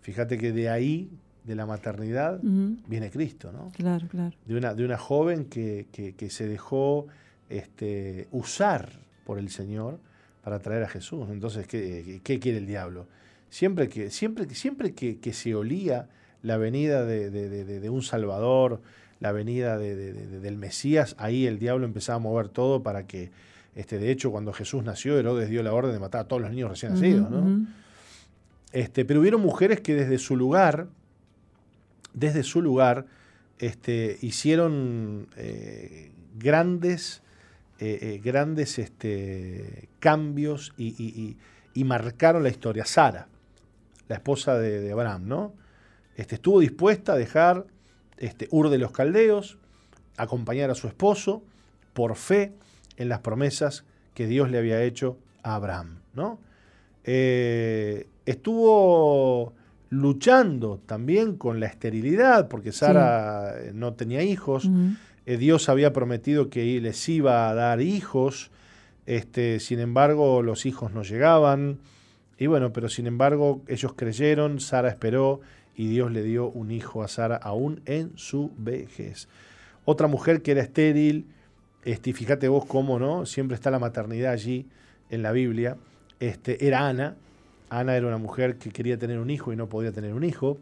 Fíjate que de ahí, de la maternidad, viene Cristo, ¿no? Claro, claro. De una, de una joven que, que, se dejó este, usar por el Señor para traer a Jesús. Entonces, ¿qué, qué quiere el diablo? Siempre que, siempre, siempre que, se olía la venida de, de, un Salvador, la venida del Mesías, ahí el diablo empezaba a mover todo para que, este, de hecho, cuando Jesús nació, Herodes dio la orden de matar a todos los niños recién nacidos, ¿no? Este, pero hubieron mujeres que desde su lugar, desde su lugar, este, hicieron eh, grandes, eh, eh, grandes este, cambios y, marcaron la historia. Sara, la esposa de, Abraham, ¿no? Este, estuvo dispuesta a dejar este, Ur de los Caldeos, acompañar a su esposo por fe en las promesas que Dios le había hecho a Abraham, ¿no? estuvo luchando también con la esterilidad, porque Sara eh, no tenía hijos. Eh, Dios había prometido que les iba a dar hijos. Este, sin embargo, los hijos no llegaban. Y bueno, pero sin embargo, ellos creyeron, Sara esperó y Dios le dio un hijo a Sara aún en su vejez. Otra mujer que era estéril, este, fíjate vos cómo, ¿no? Siempre está la maternidad allí en la Biblia. Este, era Ana, Ana era una mujer que quería tener un hijo y no podía tener un hijo.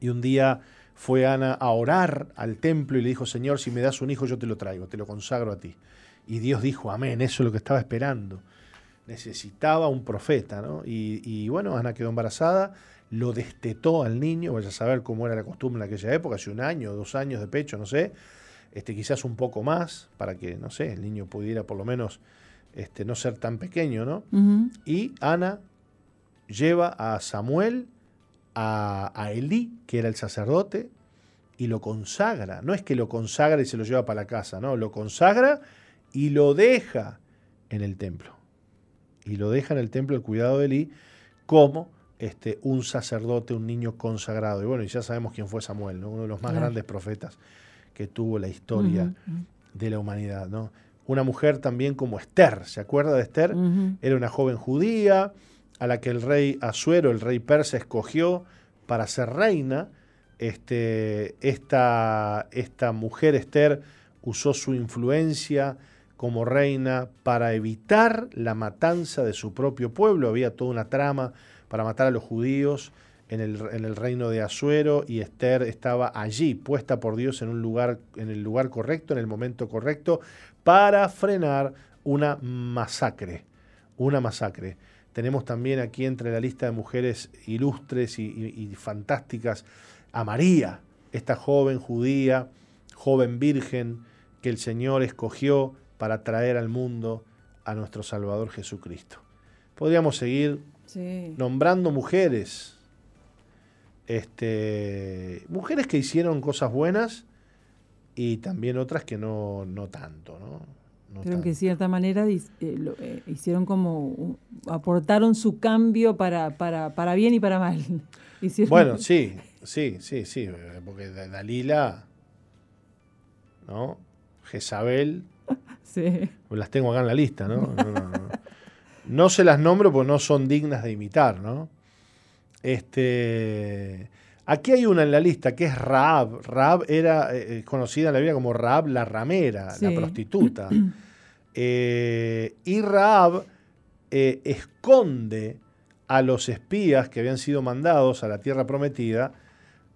Y un día fue Ana a orar al templo y le dijo, Señor, si me das un hijo yo te lo traigo, te lo consagro a ti. Y Dios dijo, amén, eso es lo que estaba esperando. Necesitaba un profeta, ¿no? Y, bueno, Ana quedó embarazada, lo destetó al niño, vaya a saber cómo era la costumbre en aquella época, hace un año, dos años de pecho, no sé, este, quizás un poco más, para que, no sé, el niño pudiera por lo menos este, no ser tan pequeño, ¿no? Y Ana lleva a Samuel a, a, Elí, que era el sacerdote, y lo consagra. No es que lo consagra y se lo lleva para la casa, no, lo consagra y lo deja en el templo. Y lo deja en el templo el cuidado de Elí como este, un sacerdote, un niño consagrado. Y bueno, y ya sabemos quién fue Samuel, uno de los más grandes profetas que tuvo la historia de la humanidad. ¿no? Una mujer también como Esther, ¿se acuerda de Esther? Era una joven judía, a la que el rey Asuero, el rey persa, escogió para ser reina. Este, esta, mujer Esther usó su influencia como reina para evitar la matanza de su propio pueblo. Había toda una trama para matar a los judíos en el, en el, reino de Asuero y Esther estaba allí, puesta por Dios en un lugar, en el lugar correcto, en el momento correcto, para frenar una masacre. Una masacre. Tenemos también aquí entre la lista de mujeres ilustres y, fantásticas a María, esta joven judía, joven virgen que el Señor escogió para traer al mundo a nuestro Salvador Jesucristo. Podríamos seguir nombrando mujeres, este, mujeres que hicieron cosas buenas y también otras que no, no tanto, ¿no? Creo que de cierta manera eh, eh, hicieron como, aportaron su cambio para, para, para bien y para mal. Bueno, sí, sí, sí, sí, porque Dalila, ¿no? Jezabel, sí. Pues las tengo acá en la lista, ¿no? No, se las nombro porque no son dignas de imitar, ¿no? Este, aquí hay una en la lista que es Raab. Raab era eh, conocida en la Biblia como Raab la ramera, la prostituta. Eh, y Raab eh, esconde a los espías que habían sido mandados a la tierra prometida,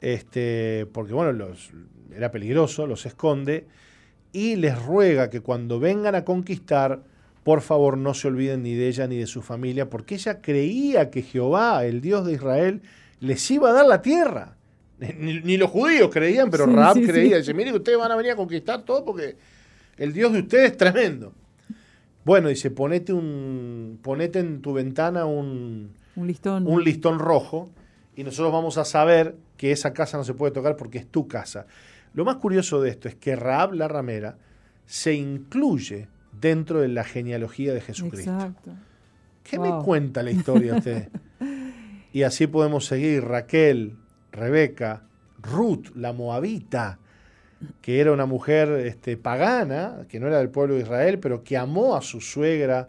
este, porque bueno, los, era peligroso, los esconde, y les ruega que cuando vengan a conquistar, por favor no se olviden ni de ella ni de su familia, porque ella creía que Jehová, el Dios de Israel, les iba a dar la tierra. Ni, los judíos creían, pero Raab creía. Dice, mire, ustedes van a venir a conquistar todo porque el Dios de ustedes es tremendo. Bueno, dice, ponete, un, ponete en tu ventana un, listón. un listón rojo y nosotros vamos a saber que esa casa no se puede tocar porque es tu casa. Lo más curioso de esto es que Raab la ramera se incluye dentro de la genealogía de Jesucristo. Exacto. ¿Qué me cuenta la historia usted? y así podemos seguir. Raquel, Rebeca, Ruth, la moabita, que era una mujer este, pagana, que no era del pueblo de Israel, pero que amó a su suegra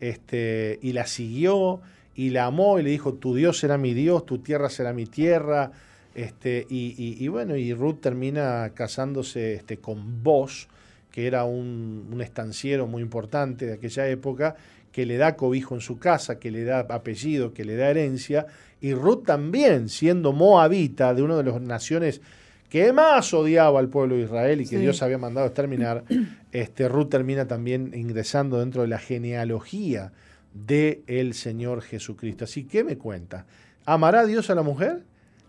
este, y la siguió y la amó y le dijo, tu Dios será mi Dios, tu tierra será mi tierra. Este, y, bueno, y Ruth termina casándose este, con Bosch, que era un, estanciero muy importante de aquella época, que le da cobijo en su casa, que le da apellido, que le da herencia. Y Ruth también, siendo moabita de una de las naciones que más odiaba al pueblo de Israel y que Dios había mandado exterminar, este, Ruth termina también ingresando dentro de la genealogía del el Señor Jesucristo. Así que me cuenta, ¿amará Dios a la mujer?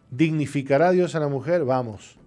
¿Dignificará Dios a la mujer? Vamos,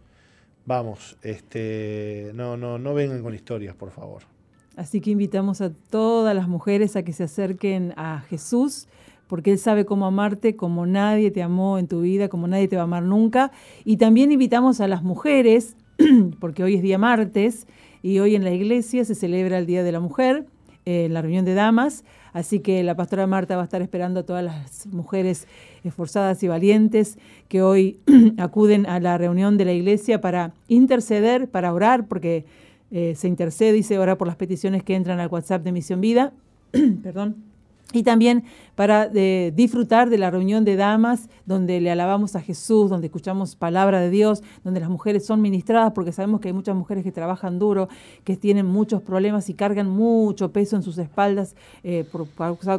vamos, este, no, no, no vengan con historias, por favor. Así que invitamos a todas las mujeres a que se acerquen a Jesús porque Él sabe cómo amarte como nadie te amó en tu vida, como nadie te va a amar nunca. Y también invitamos a las mujeres, porque hoy es día martes y hoy en la iglesia se celebra el Día de la Mujer, en la reunión de damas, así que la pastora Marta va a estar esperando a todas las mujeres esforzadas y valientes que hoy acuden a la reunión de la iglesia para interceder, para orar, porque eh, se intercede y se ora por las peticiones que entran al WhatsApp de Misión Vida. Perdón y también para eh, disfrutar de la reunión de damas, donde le alabamos a Jesús, donde escuchamos palabra de Dios, donde las mujeres son ministradas, porque sabemos que hay muchas mujeres que trabajan duro, que tienen muchos problemas y cargan mucho peso en sus espaldas eh, por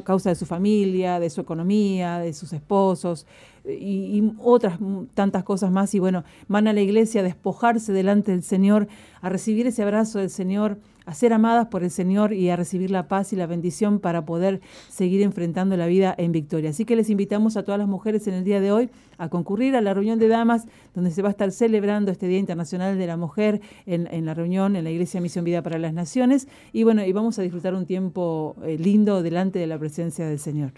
causa de su familia, de su economía, de sus esposos y, otras tantas cosas más. Y bueno, van a la iglesia a despojarse delante del Señor, a recibir ese abrazo del Señor, a ser amadas por el Señor y a recibir la paz y la bendición para poder seguir enfrentando la vida en victoria. Así que les invitamos a todas las mujeres en el día de hoy a concurrir a la reunión de damas, donde se va a estar celebrando este Día Internacional de la Mujer en, la reunión en la Iglesia Misión Vida para las Naciones. Y bueno, y vamos a disfrutar un tiempo eh, lindo delante de la presencia del Señor.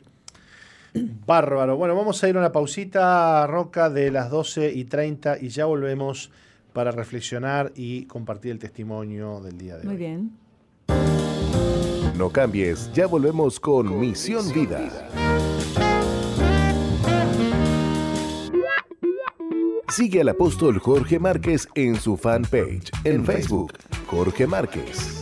Bárbaro. Bueno, vamos a ir a una pausita, Roca, de las 12 y 30 y ya volvemos para reflexionar y compartir el testimonio del día de hoy. Muy bien. No cambies, ya volvemos con Misión Vida. Sigue al apóstol Jorge Márquez en su fanpage en Facebook, Jorge Márquez.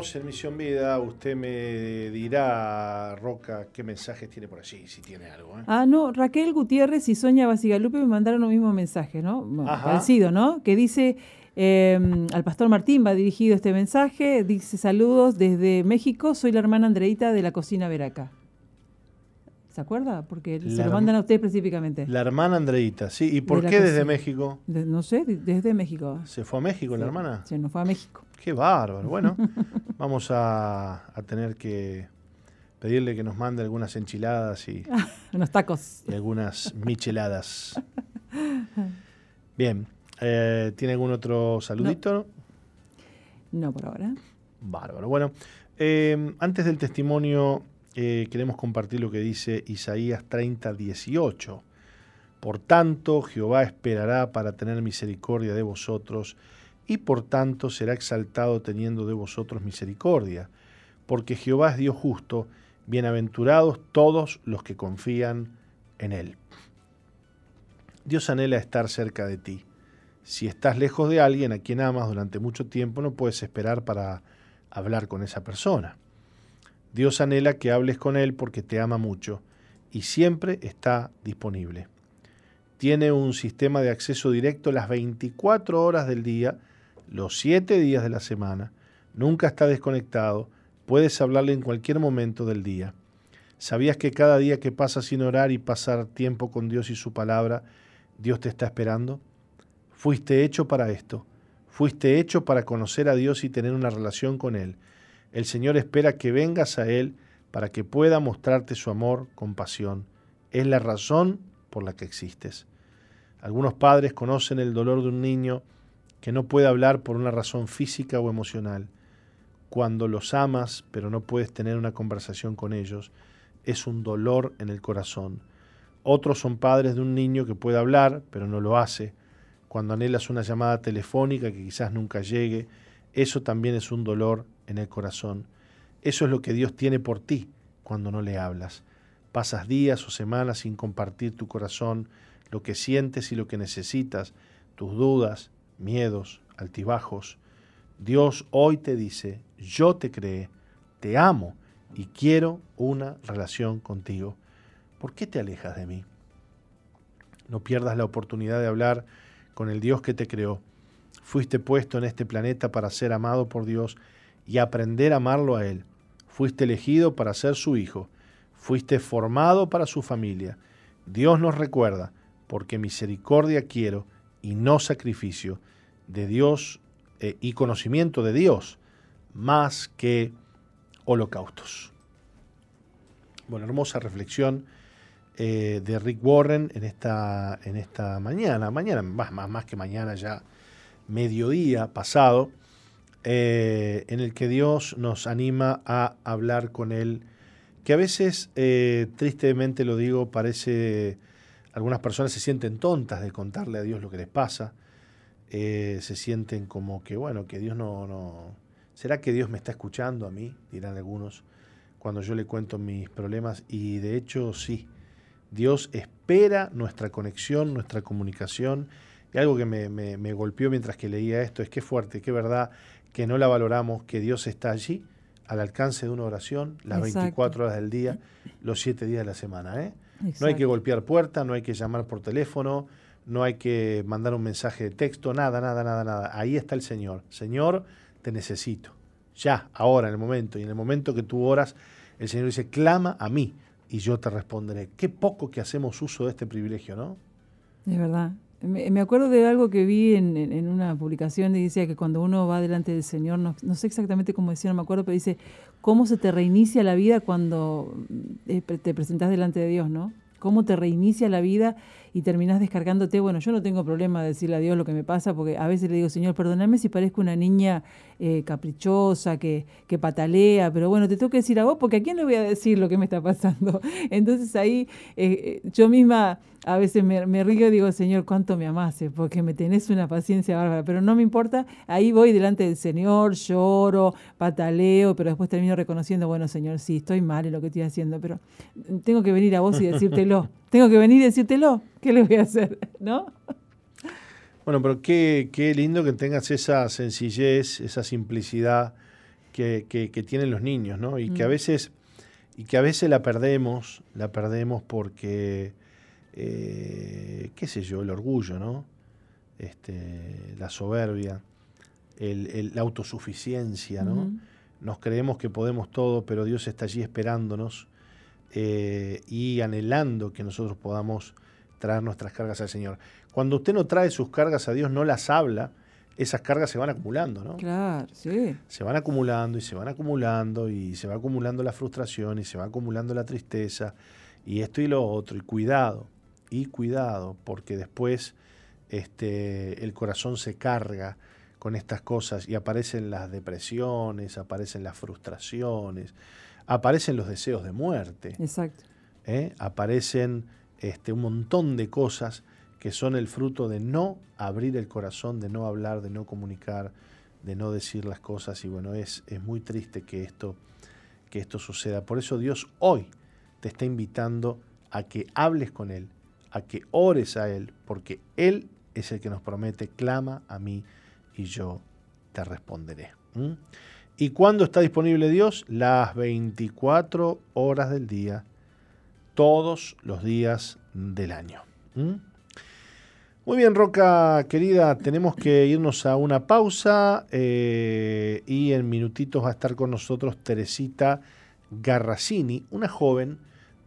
En Misión Vida. Usted me dirá, Roca, qué mensajes tiene por allí, si tiene algo. ¿eh? Ah, no, Raquel Gutiérrez y Sonia Basigalupe me mandaron un mismo mensaje, ¿no? parecido, ¿no? Que dice, em, al pastor Martín va dirigido este mensaje, dice saludos desde México, soy la hermana Andreita de la cocina Veraca. ¿Se acuerda? Porque se lo mandan a usted específicamente. La hermana Andreita, sí. ¿Y por qué desde México? no sé, desde México. ¿Se fue a México la hermana? Sí, no fue a México. Qué bárbaro. Bueno, vamos a, tener que pedirle que nos mande algunas enchiladas y... Unos tacos. Y algunas micheladas. Bien. Eh, ¿Tiene algún otro saludito? No, por ahora. Bárbaro. Bueno, eh, antes del testimonio eh, queremos compartir lo que dice Isaías 30, 18. Por tanto, Jehová esperará para tener misericordia de vosotros, y por tanto será exaltado teniendo de vosotros misericordia, porque Jehová es Dios justo, bienaventurados todos los que confían en Él. Dios anhela estar cerca de ti. Si estás lejos de alguien a quien amas durante mucho tiempo, no puedes esperar para hablar con esa persona. Dios anhela que hables con Él porque te ama mucho y siempre está disponible. Tiene un sistema de acceso directo las 24 horas del día los siete días de la semana, nunca está desconectado, puedes hablarle en cualquier momento del día. ¿Sabías que cada día que pasas sin orar y pasar tiempo con Dios y su palabra, Dios te está esperando? Fuiste hecho para esto. Fuiste hecho para conocer a Dios y tener una relación con Él. El Señor espera que vengas a Él para que pueda mostrarte su amor, compasión. Es la razón por la que existes. Algunos padres conocen el dolor de un niño que no puede hablar por una razón física o emocional. Cuando los amas, pero no puedes tener una conversación con ellos, es un dolor en el corazón. Otros son padres de un niño que puede hablar, pero no lo hace. Cuando anhelas una llamada telefónica que quizás nunca llegue, eso también es un dolor en el corazón. Eso es lo que Dios tiene por ti cuando no le hablas. Pasas días o semanas sin compartir tu corazón, lo que sientes y lo que necesitas, tus dudas, miedos, altibajos, Dios hoy te dice, yo te creé, te amo y quiero una relación contigo. ¿Por qué te alejas de mí? No pierdas la oportunidad de hablar con el Dios que te creó. Fuiste puesto en este planeta para ser amado por Dios y aprender a amarlo a Él. Fuiste elegido para ser su hijo. Fuiste formado para su familia. Dios nos recuerda, porque misericordia quiero y no sacrificio de Dios eh, y conocimiento de Dios más que holocaustos. Bueno, hermosa reflexión eh, de Rick Warren en esta, en esta mañana, mañana, más, más, más que mañana ya, mediodía pasado, eh, en el que Dios nos anima a hablar con Él, que a veces, tristemente lo digo, parece, algunas personas se sienten tontas de contarle a Dios lo que les pasa, eh, se sienten como que, bueno, que Dios no, no... ¿Será que Dios me está escuchando a mí? Dirán algunos, cuando yo le cuento mis problemas. Y de hecho sí, Dios espera nuestra conexión, nuestra comunicación. Y algo que me, me, golpeó mientras que leía esto es que fuerte, que verdad que no la valoramos, que Dios está allí al alcance de una oración las 24 horas del día, los 7 días de la semana. ¿eh? No hay que golpear puerta, no hay que llamar por teléfono, no hay que mandar un mensaje de texto, nada, nada, nada, nada. Ahí está el Señor. Señor, te necesito. Ya, ahora, en el momento. Y en el momento que tú oras, el Señor dice, clama a mí y yo te responderé. Qué poco que hacemos uso de este privilegio, ¿no? Es verdad. Me, acuerdo de algo que vi en, una publicación y decía que cuando uno va delante del Señor, no, sé exactamente cómo decía, no me acuerdo, pero dice, ¿cómo se te reinicia la vida cuando eh, te presentas delante de Dios, no? ¿Cómo te reinicia la vida y terminás descargándote. Bueno, yo no tengo problema de decirle a Dios lo que me pasa, porque a veces le digo, Señor, perdóname si parezco una niña eh, caprichosa, que, que patalea, pero bueno, te tengo que decir a vos, porque a quién le voy a decir lo que me está pasando. Entonces ahí eh, yo misma a veces me, me, río y digo, Señor, cuánto me amase, porque me tenés una paciencia bárbara, pero no me importa, ahí voy delante del Señor, lloro, pataleo, pero después termino reconociendo, bueno, Señor, sí, estoy mal en lo que estoy haciendo, pero tengo que venir a vos y decírtelo, tengo que venir y decírtelo. ¿qué le voy a hacer? ¿No? Bueno, pero qué, qué lindo que tengas esa sencillez, esa simplicidad que, tienen los niños, ¿no? Y que a mm. veces, y que a veces la perdemos, la perdemos porque, eh, qué sé yo, el orgullo, ¿no? Este, la soberbia, el, la autosuficiencia, ¿no? Nos creemos que podemos todo, pero Dios está allí esperándonos eh, y anhelando que nosotros podamos traer nuestras cargas al Señor. Cuando usted no trae sus cargas a Dios, no las habla, esas cargas se van acumulando, ¿no? Claro, sí. Se van acumulando y se van acumulando y se va acumulando la frustración y se va acumulando la tristeza y esto y lo otro. Y cuidado, y cuidado, porque después este, el corazón se carga con estas cosas y aparecen las depresiones, aparecen las frustraciones, aparecen los deseos de muerte. Exacto. ¿eh? Aparecen este, un montón de cosas que son el fruto de no abrir el corazón, de no hablar, de no comunicar, de no decir las cosas. Y bueno, es, es muy triste que esto, que esto suceda. Por eso Dios hoy te está invitando a que hables con Él, a que ores a Él, porque Él es el que nos promete, clama a mí y yo te responderé. ¿Y cuándo está disponible Dios? Las 24 horas del día, todos los días del año. Muy bien, Roca querida, tenemos que irnos a una pausa eh, y en minutitos va a estar con nosotros Teresita Garracini, una joven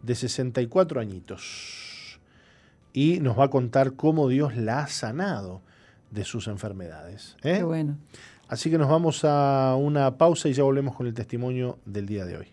de 64 añitos. Y nos va a contar cómo Dios la ha sanado de sus enfermedades. ¿eh? Qué bueno. Así que nos vamos a una pausa y ya volvemos con el testimonio del día de hoy.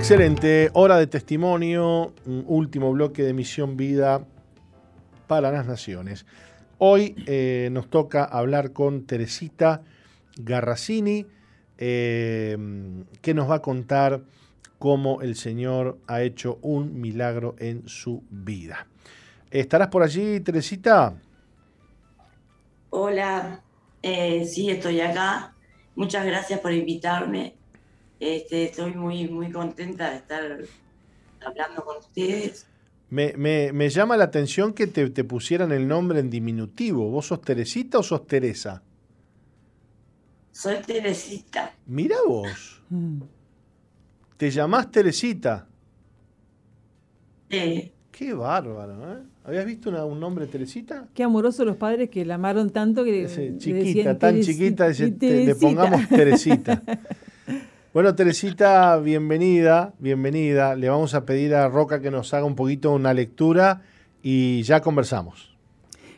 Excelente, hora de testimonio, último bloque de Misión Vida para las Naciones. Hoy eh, nos toca hablar con Teresita Garracini, eh, que nos va a contar cómo el Señor ha hecho un milagro en su vida. ¿Estarás por allí, Teresita? Hola, eh, sí, estoy acá. Muchas gracias por invitarme. Este, estoy muy, muy contenta de estar hablando con ustedes. Me, llama la atención que te, pusieran el nombre en diminutivo. ¿Vos sos Teresita o sos Teresa? Soy Teresita. Mira vos. Mm. ¿Te llamás Teresita? Sí. Qué bárbaro, ¿eh? ¿Habías visto un nombre Teresita? Qué amorosos los padres que la amaron tanto que... chiquita, tan chiquita, le pongamos Teresita. Bueno, Teresita, bienvenida, bienvenida. Le vamos a pedir a Roca que nos haga un poquito una lectura y ya conversamos.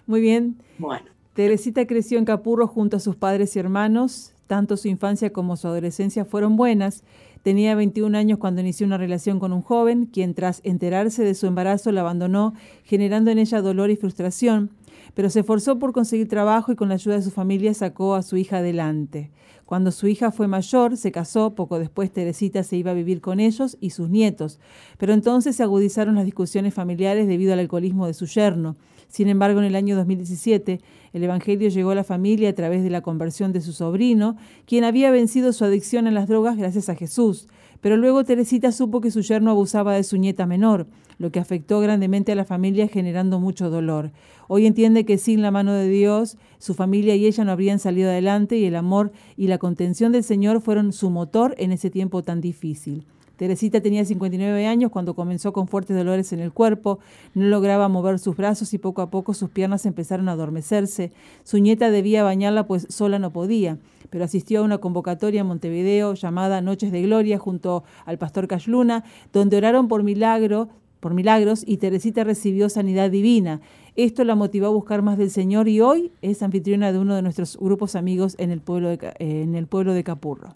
Muy bien. Bueno. Teresita creció en Capurro junto a sus padres y hermanos. Tanto su infancia como su adolescencia fueron buenas. Tenía 21 años cuando inició una relación con un joven, quien tras enterarse de su embarazo la abandonó, generando en ella dolor y frustración, pero se esforzó por conseguir trabajo y con la ayuda de su familia sacó a su hija adelante. Cuando su hija fue mayor, se casó, poco después Teresita se iba a vivir con ellos y sus nietos, pero entonces se agudizaron las discusiones familiares debido al alcoholismo de su yerno. Sin embargo, en el año 2017, el Evangelio llegó a la familia a través de la conversión de su sobrino, quien había vencido su adicción a las drogas gracias a Jesús. Pero luego Teresita supo que su yerno abusaba de su nieta menor, lo que afectó grandemente a la familia generando mucho dolor. Hoy entiende que sin la mano de Dios, su familia y ella no habrían salido adelante y el amor y la contención del Señor fueron su motor en ese tiempo tan difícil. Teresita tenía 59 años cuando comenzó con fuertes dolores en el cuerpo, no lograba mover sus brazos y poco a poco sus piernas empezaron a adormecerse. Su nieta debía bañarla pues sola no podía, pero asistió a una convocatoria en Montevideo llamada Noches de Gloria junto al pastor Cashluna, donde oraron por milagro, por milagros y Teresita recibió sanidad divina. Esto la motivó a buscar más del Señor y hoy es anfitriona de uno de nuestros grupos amigos en el pueblo de, en el pueblo de Capurro.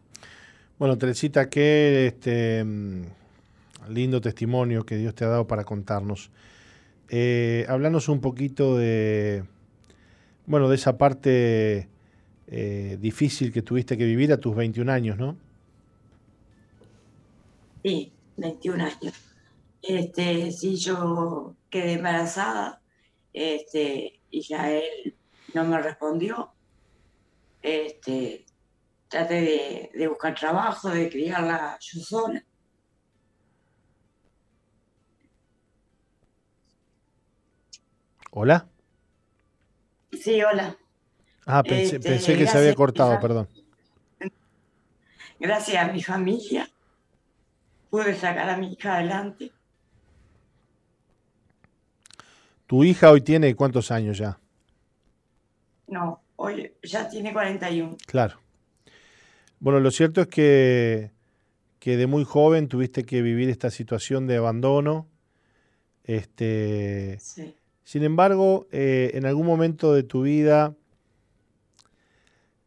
Bueno, Teresita, qué este, mm, lindo testimonio que Dios te ha dado para contarnos. Eh, hablanos un poquito de, bueno, de esa parte eh, difícil que tuviste que vivir a tus 21 años, ¿no? Sí, 21 años. Este, sí, yo quedé embarazada este, y ya él no me respondió. Este, traté de, buscar trabajo, de criarla yo sola. ¿Hola? Sí, hola. Ah, pensé, este, que se había cortado, perdón. Gracias a mi familia pude sacar a mi hija adelante. ¿Tu hija hoy tiene cuántos años ya? No, hoy ya tiene 41. Claro. Bueno, lo cierto es que, que de muy joven tuviste que vivir esta situación de abandono. Este, Sin embargo, eh, en algún momento de tu vida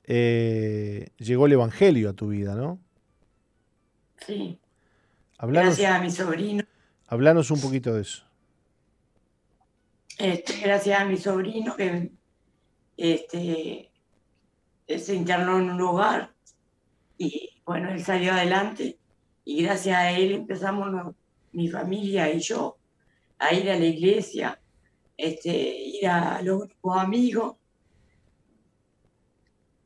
eh, llegó el Evangelio a tu vida, ¿no? Sí. gracias a mi sobrino. Hablanos un poquito de eso. Este, gracias a mi sobrino que este, se internó en un hogar y bueno, él salió adelante y gracias a él empezamos mi familia y yo a ir a la iglesia, este, ir a los grupos amigos.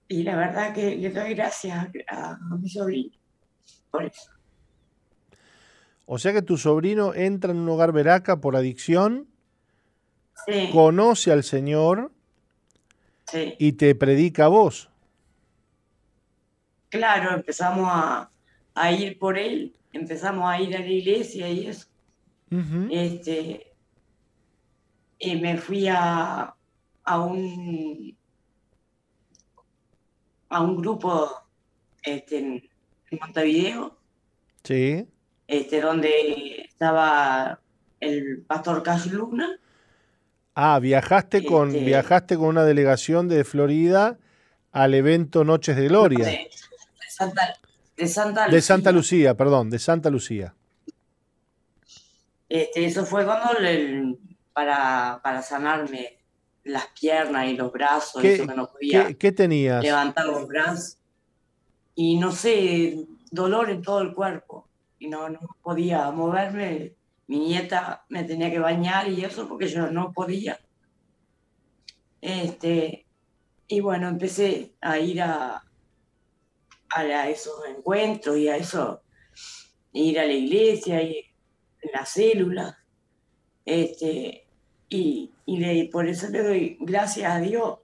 Y la verdad que le doy gracias a, mi sobrino por eso. O sea que tu sobrino entra en un hogar veraca por adicción conoce al Señor y te predica a vos. Claro, empezamos a, ir por él, empezamos a ir a la iglesia y eso. este, y me fui a, a un a un grupo este, en, Montevideo. Sí. Este, donde estaba el pastor Cas Luna. Ah, viajaste con, este viajaste con una delegación de Florida al evento Noches de Gloria. De, Santa, de Santa Lucía. De Santa Lucía, perdón, de Santa Lucía. Este, eso fue cuando para, para sanarme las piernas y los brazos, ¿Qué, eso que no podía ¿qué, tenías? levantar los brazos. Y no sé, dolor en todo el cuerpo. Y no, no podía moverme mi nieta me tenía que bañar y eso porque yo no podía. Este, y bueno, empecé a ir a, a, esos encuentros y a eso, ir a la iglesia y en la célula. Este, y, y por eso le doy gracias a Dios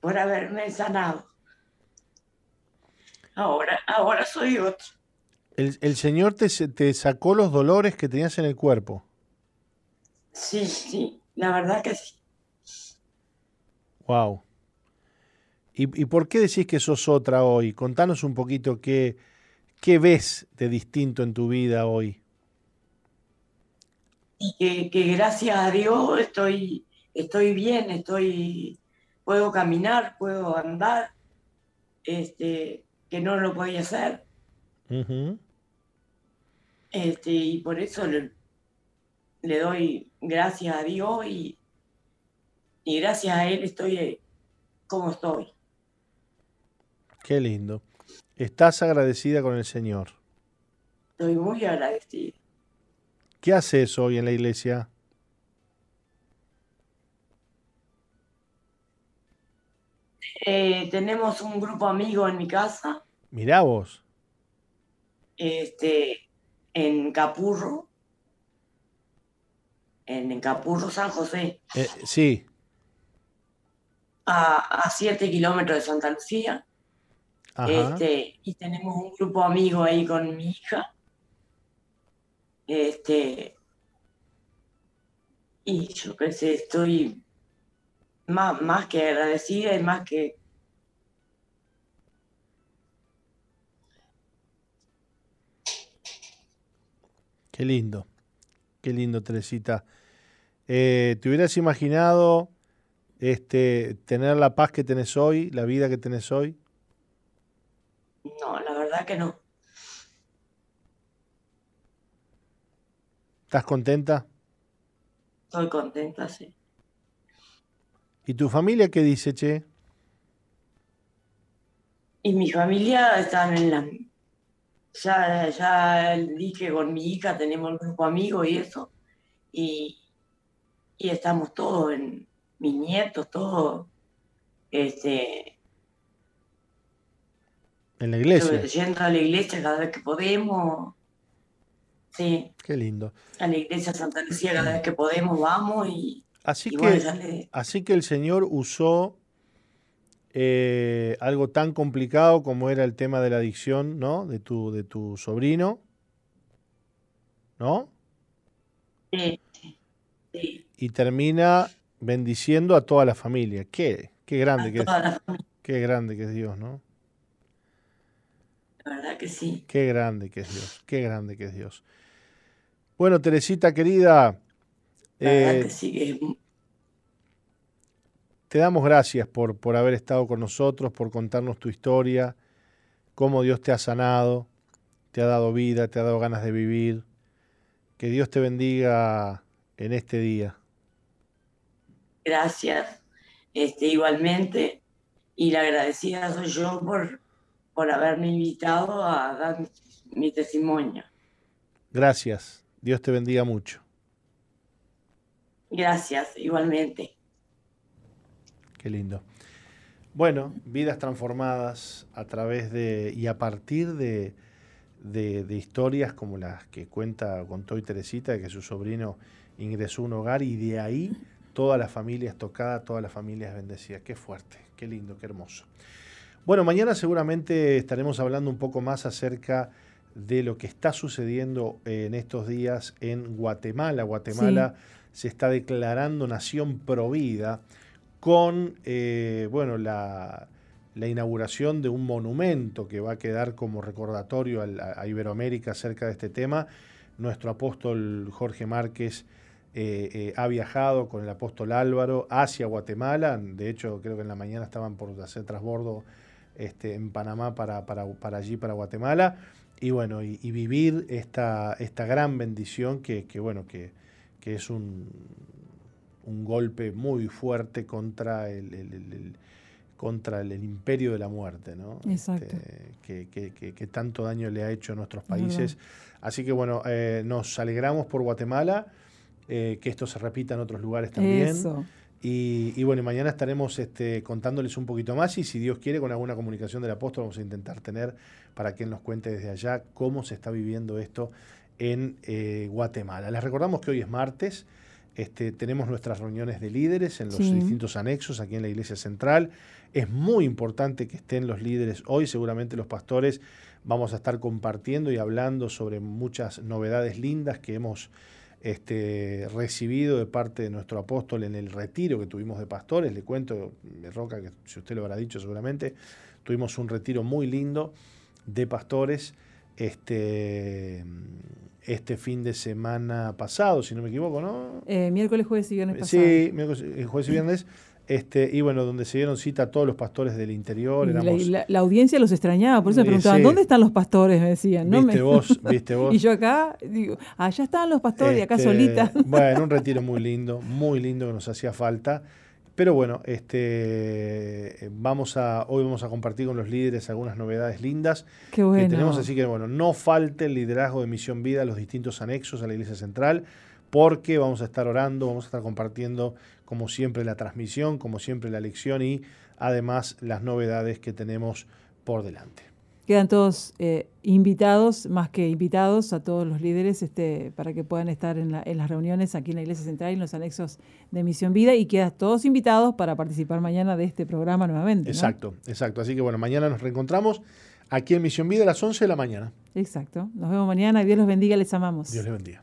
por haberme sanado. Ahora, ahora soy otro. El, Señor te, te, sacó los dolores que tenías en el cuerpo. Sí, sí, la verdad que sí. Wow. ¿Y, por qué decís que sos otra hoy? Contanos un poquito qué, qué ves de distinto en tu vida hoy. Y que, gracias a Dios estoy, estoy bien, estoy, puedo caminar, puedo andar, este, que no lo podía hacer. Este, y por eso le, doy gracias a Dios y, y gracias a Él estoy eh, como estoy. Qué lindo. ¿Estás agradecida con el Señor? Estoy muy agradecida. ¿Qué haces hoy en la iglesia? Eh, tenemos un grupo amigo en mi casa. Mirá vos. Este, en Capurro, en, Capurro, San José. Eh, sí. A, siete kilómetros de Santa Lucía. Este, y tenemos un grupo amigo ahí con mi hija. Este, y yo pues estoy más, más que agradecida y más que... Qué lindo, qué lindo, Teresita. Eh, ¿Te hubieras imaginado este, tener la paz que tenés hoy, la vida que tenés hoy? No, la verdad que no. ¿Estás contenta? Estoy contenta, sí. ¿Y tu familia qué dice, Che? Y mi familia están en la... Ya, ya dije con mi hija, tenemos un grupo amigo y eso. Y, y estamos todos, en, mis nietos, todos, este, en la iglesia. Yendo a la iglesia cada vez que podemos. Sí. Qué lindo. A la iglesia Santa Lucía cada vez que podemos vamos y... Así, que, así que el Señor usó eh, algo tan complicado como era el tema de la adicción, ¿no? De tu, de tu sobrino, ¿no? Sí, Y termina bendiciendo a toda la familia. Qué, qué grande que es. Qué grande que es Dios, ¿no? La verdad que sí. Qué grande que es Dios, qué grande que es Dios. Bueno, Teresita querida, la verdad eh, que sí, te damos gracias por, por haber estado con nosotros, por contarnos tu historia, cómo Dios te ha sanado, te ha dado vida, te ha dado ganas de vivir. Que Dios te bendiga en este día. Gracias, este, igualmente. Y la agradecida soy yo por, por haberme invitado a dar mi testimonio. Gracias. Dios te bendiga mucho. Gracias, igualmente. Qué lindo. Bueno, vidas transformadas a través de y a partir de, de, historias como las que cuenta, contó y Teresita, de que su sobrino ingresó a un hogar y de ahí todas las familias tocadas, todas las familias bendecidas. Qué fuerte, qué lindo, qué hermoso. Bueno, mañana seguramente estaremos hablando un poco más acerca de lo que está sucediendo en estos días en Guatemala. Guatemala se está declarando nación provida con eh, bueno, la, inauguración de un monumento que va a quedar como recordatorio a, Iberoamérica acerca de este tema. Nuestro apóstol Jorge Márquez eh, eh, ha viajado con el apóstol Álvaro hacia Guatemala. De hecho, creo que en la mañana estaban por hacer trasbordo este, en Panamá para, para, allí, para Guatemala. Y bueno, y, vivir esta, esta gran bendición que, bueno, que, que es un, un golpe muy fuerte contra el, contra el, imperio de la muerte, ¿no? Exacto. Este, que, tanto daño le ha hecho a nuestros países. Así que bueno, eh, nos alegramos por Guatemala, eh, que esto se repita en otros lugares también. Y, y, bueno, mañana estaremos este, contándoles un poquito más y si Dios quiere, con alguna comunicación del apóstol vamos a intentar tener para que él nos cuente desde allá cómo se está viviendo esto en eh, Guatemala. Les recordamos que hoy es martes. Este, tenemos nuestras reuniones de líderes en los distintos anexos aquí en la Iglesia Central. Es muy importante que estén los líderes hoy, seguramente los pastores vamos a estar compartiendo y hablando sobre muchas novedades lindas que hemos este, recibido de parte de nuestro apóstol en el retiro que tuvimos de pastores. Le cuento, Roca, que si usted lo habrá dicho seguramente, tuvimos un retiro muy lindo de pastores. Este, este fin de semana pasado, si no me equivoco, ¿no? Eh, miércoles, jueves y viernes pasado. Sí, miércoles, eh, jueves y viernes. Este, y bueno, donde se dieron cita a todos los pastores del interior. la, audiencia los extrañaba, por eso me preguntaban, ¿dónde están los pastores? Me decían, ¿no? Viste vos, viste vos. y yo acá, digo, allá estaban los pastores y acá este, solita. bueno, un retiro muy lindo, muy lindo que nos hacía falta. Pero bueno, este, vamos a, hoy vamos a compartir con los líderes algunas novedades lindas Qué bueno. que tenemos. Así que bueno, no falte el liderazgo de Misión Vida a los distintos anexos a la Iglesia Central, porque vamos a estar orando, vamos a estar compartiendo como siempre la transmisión, como siempre la lección y además las novedades que tenemos por delante. Quedan todos eh, invitados, más que invitados, a todos los líderes este, para que puedan estar en, las reuniones aquí en la Iglesia Central y en los anexos de Misión Vida y quedan todos invitados para participar mañana de este programa nuevamente. Exacto, exacto. Así que bueno, mañana nos reencontramos aquí en Misión Vida a las 11 de la mañana. Exacto. Nos vemos mañana. Dios los bendiga, les amamos. Dios les bendiga.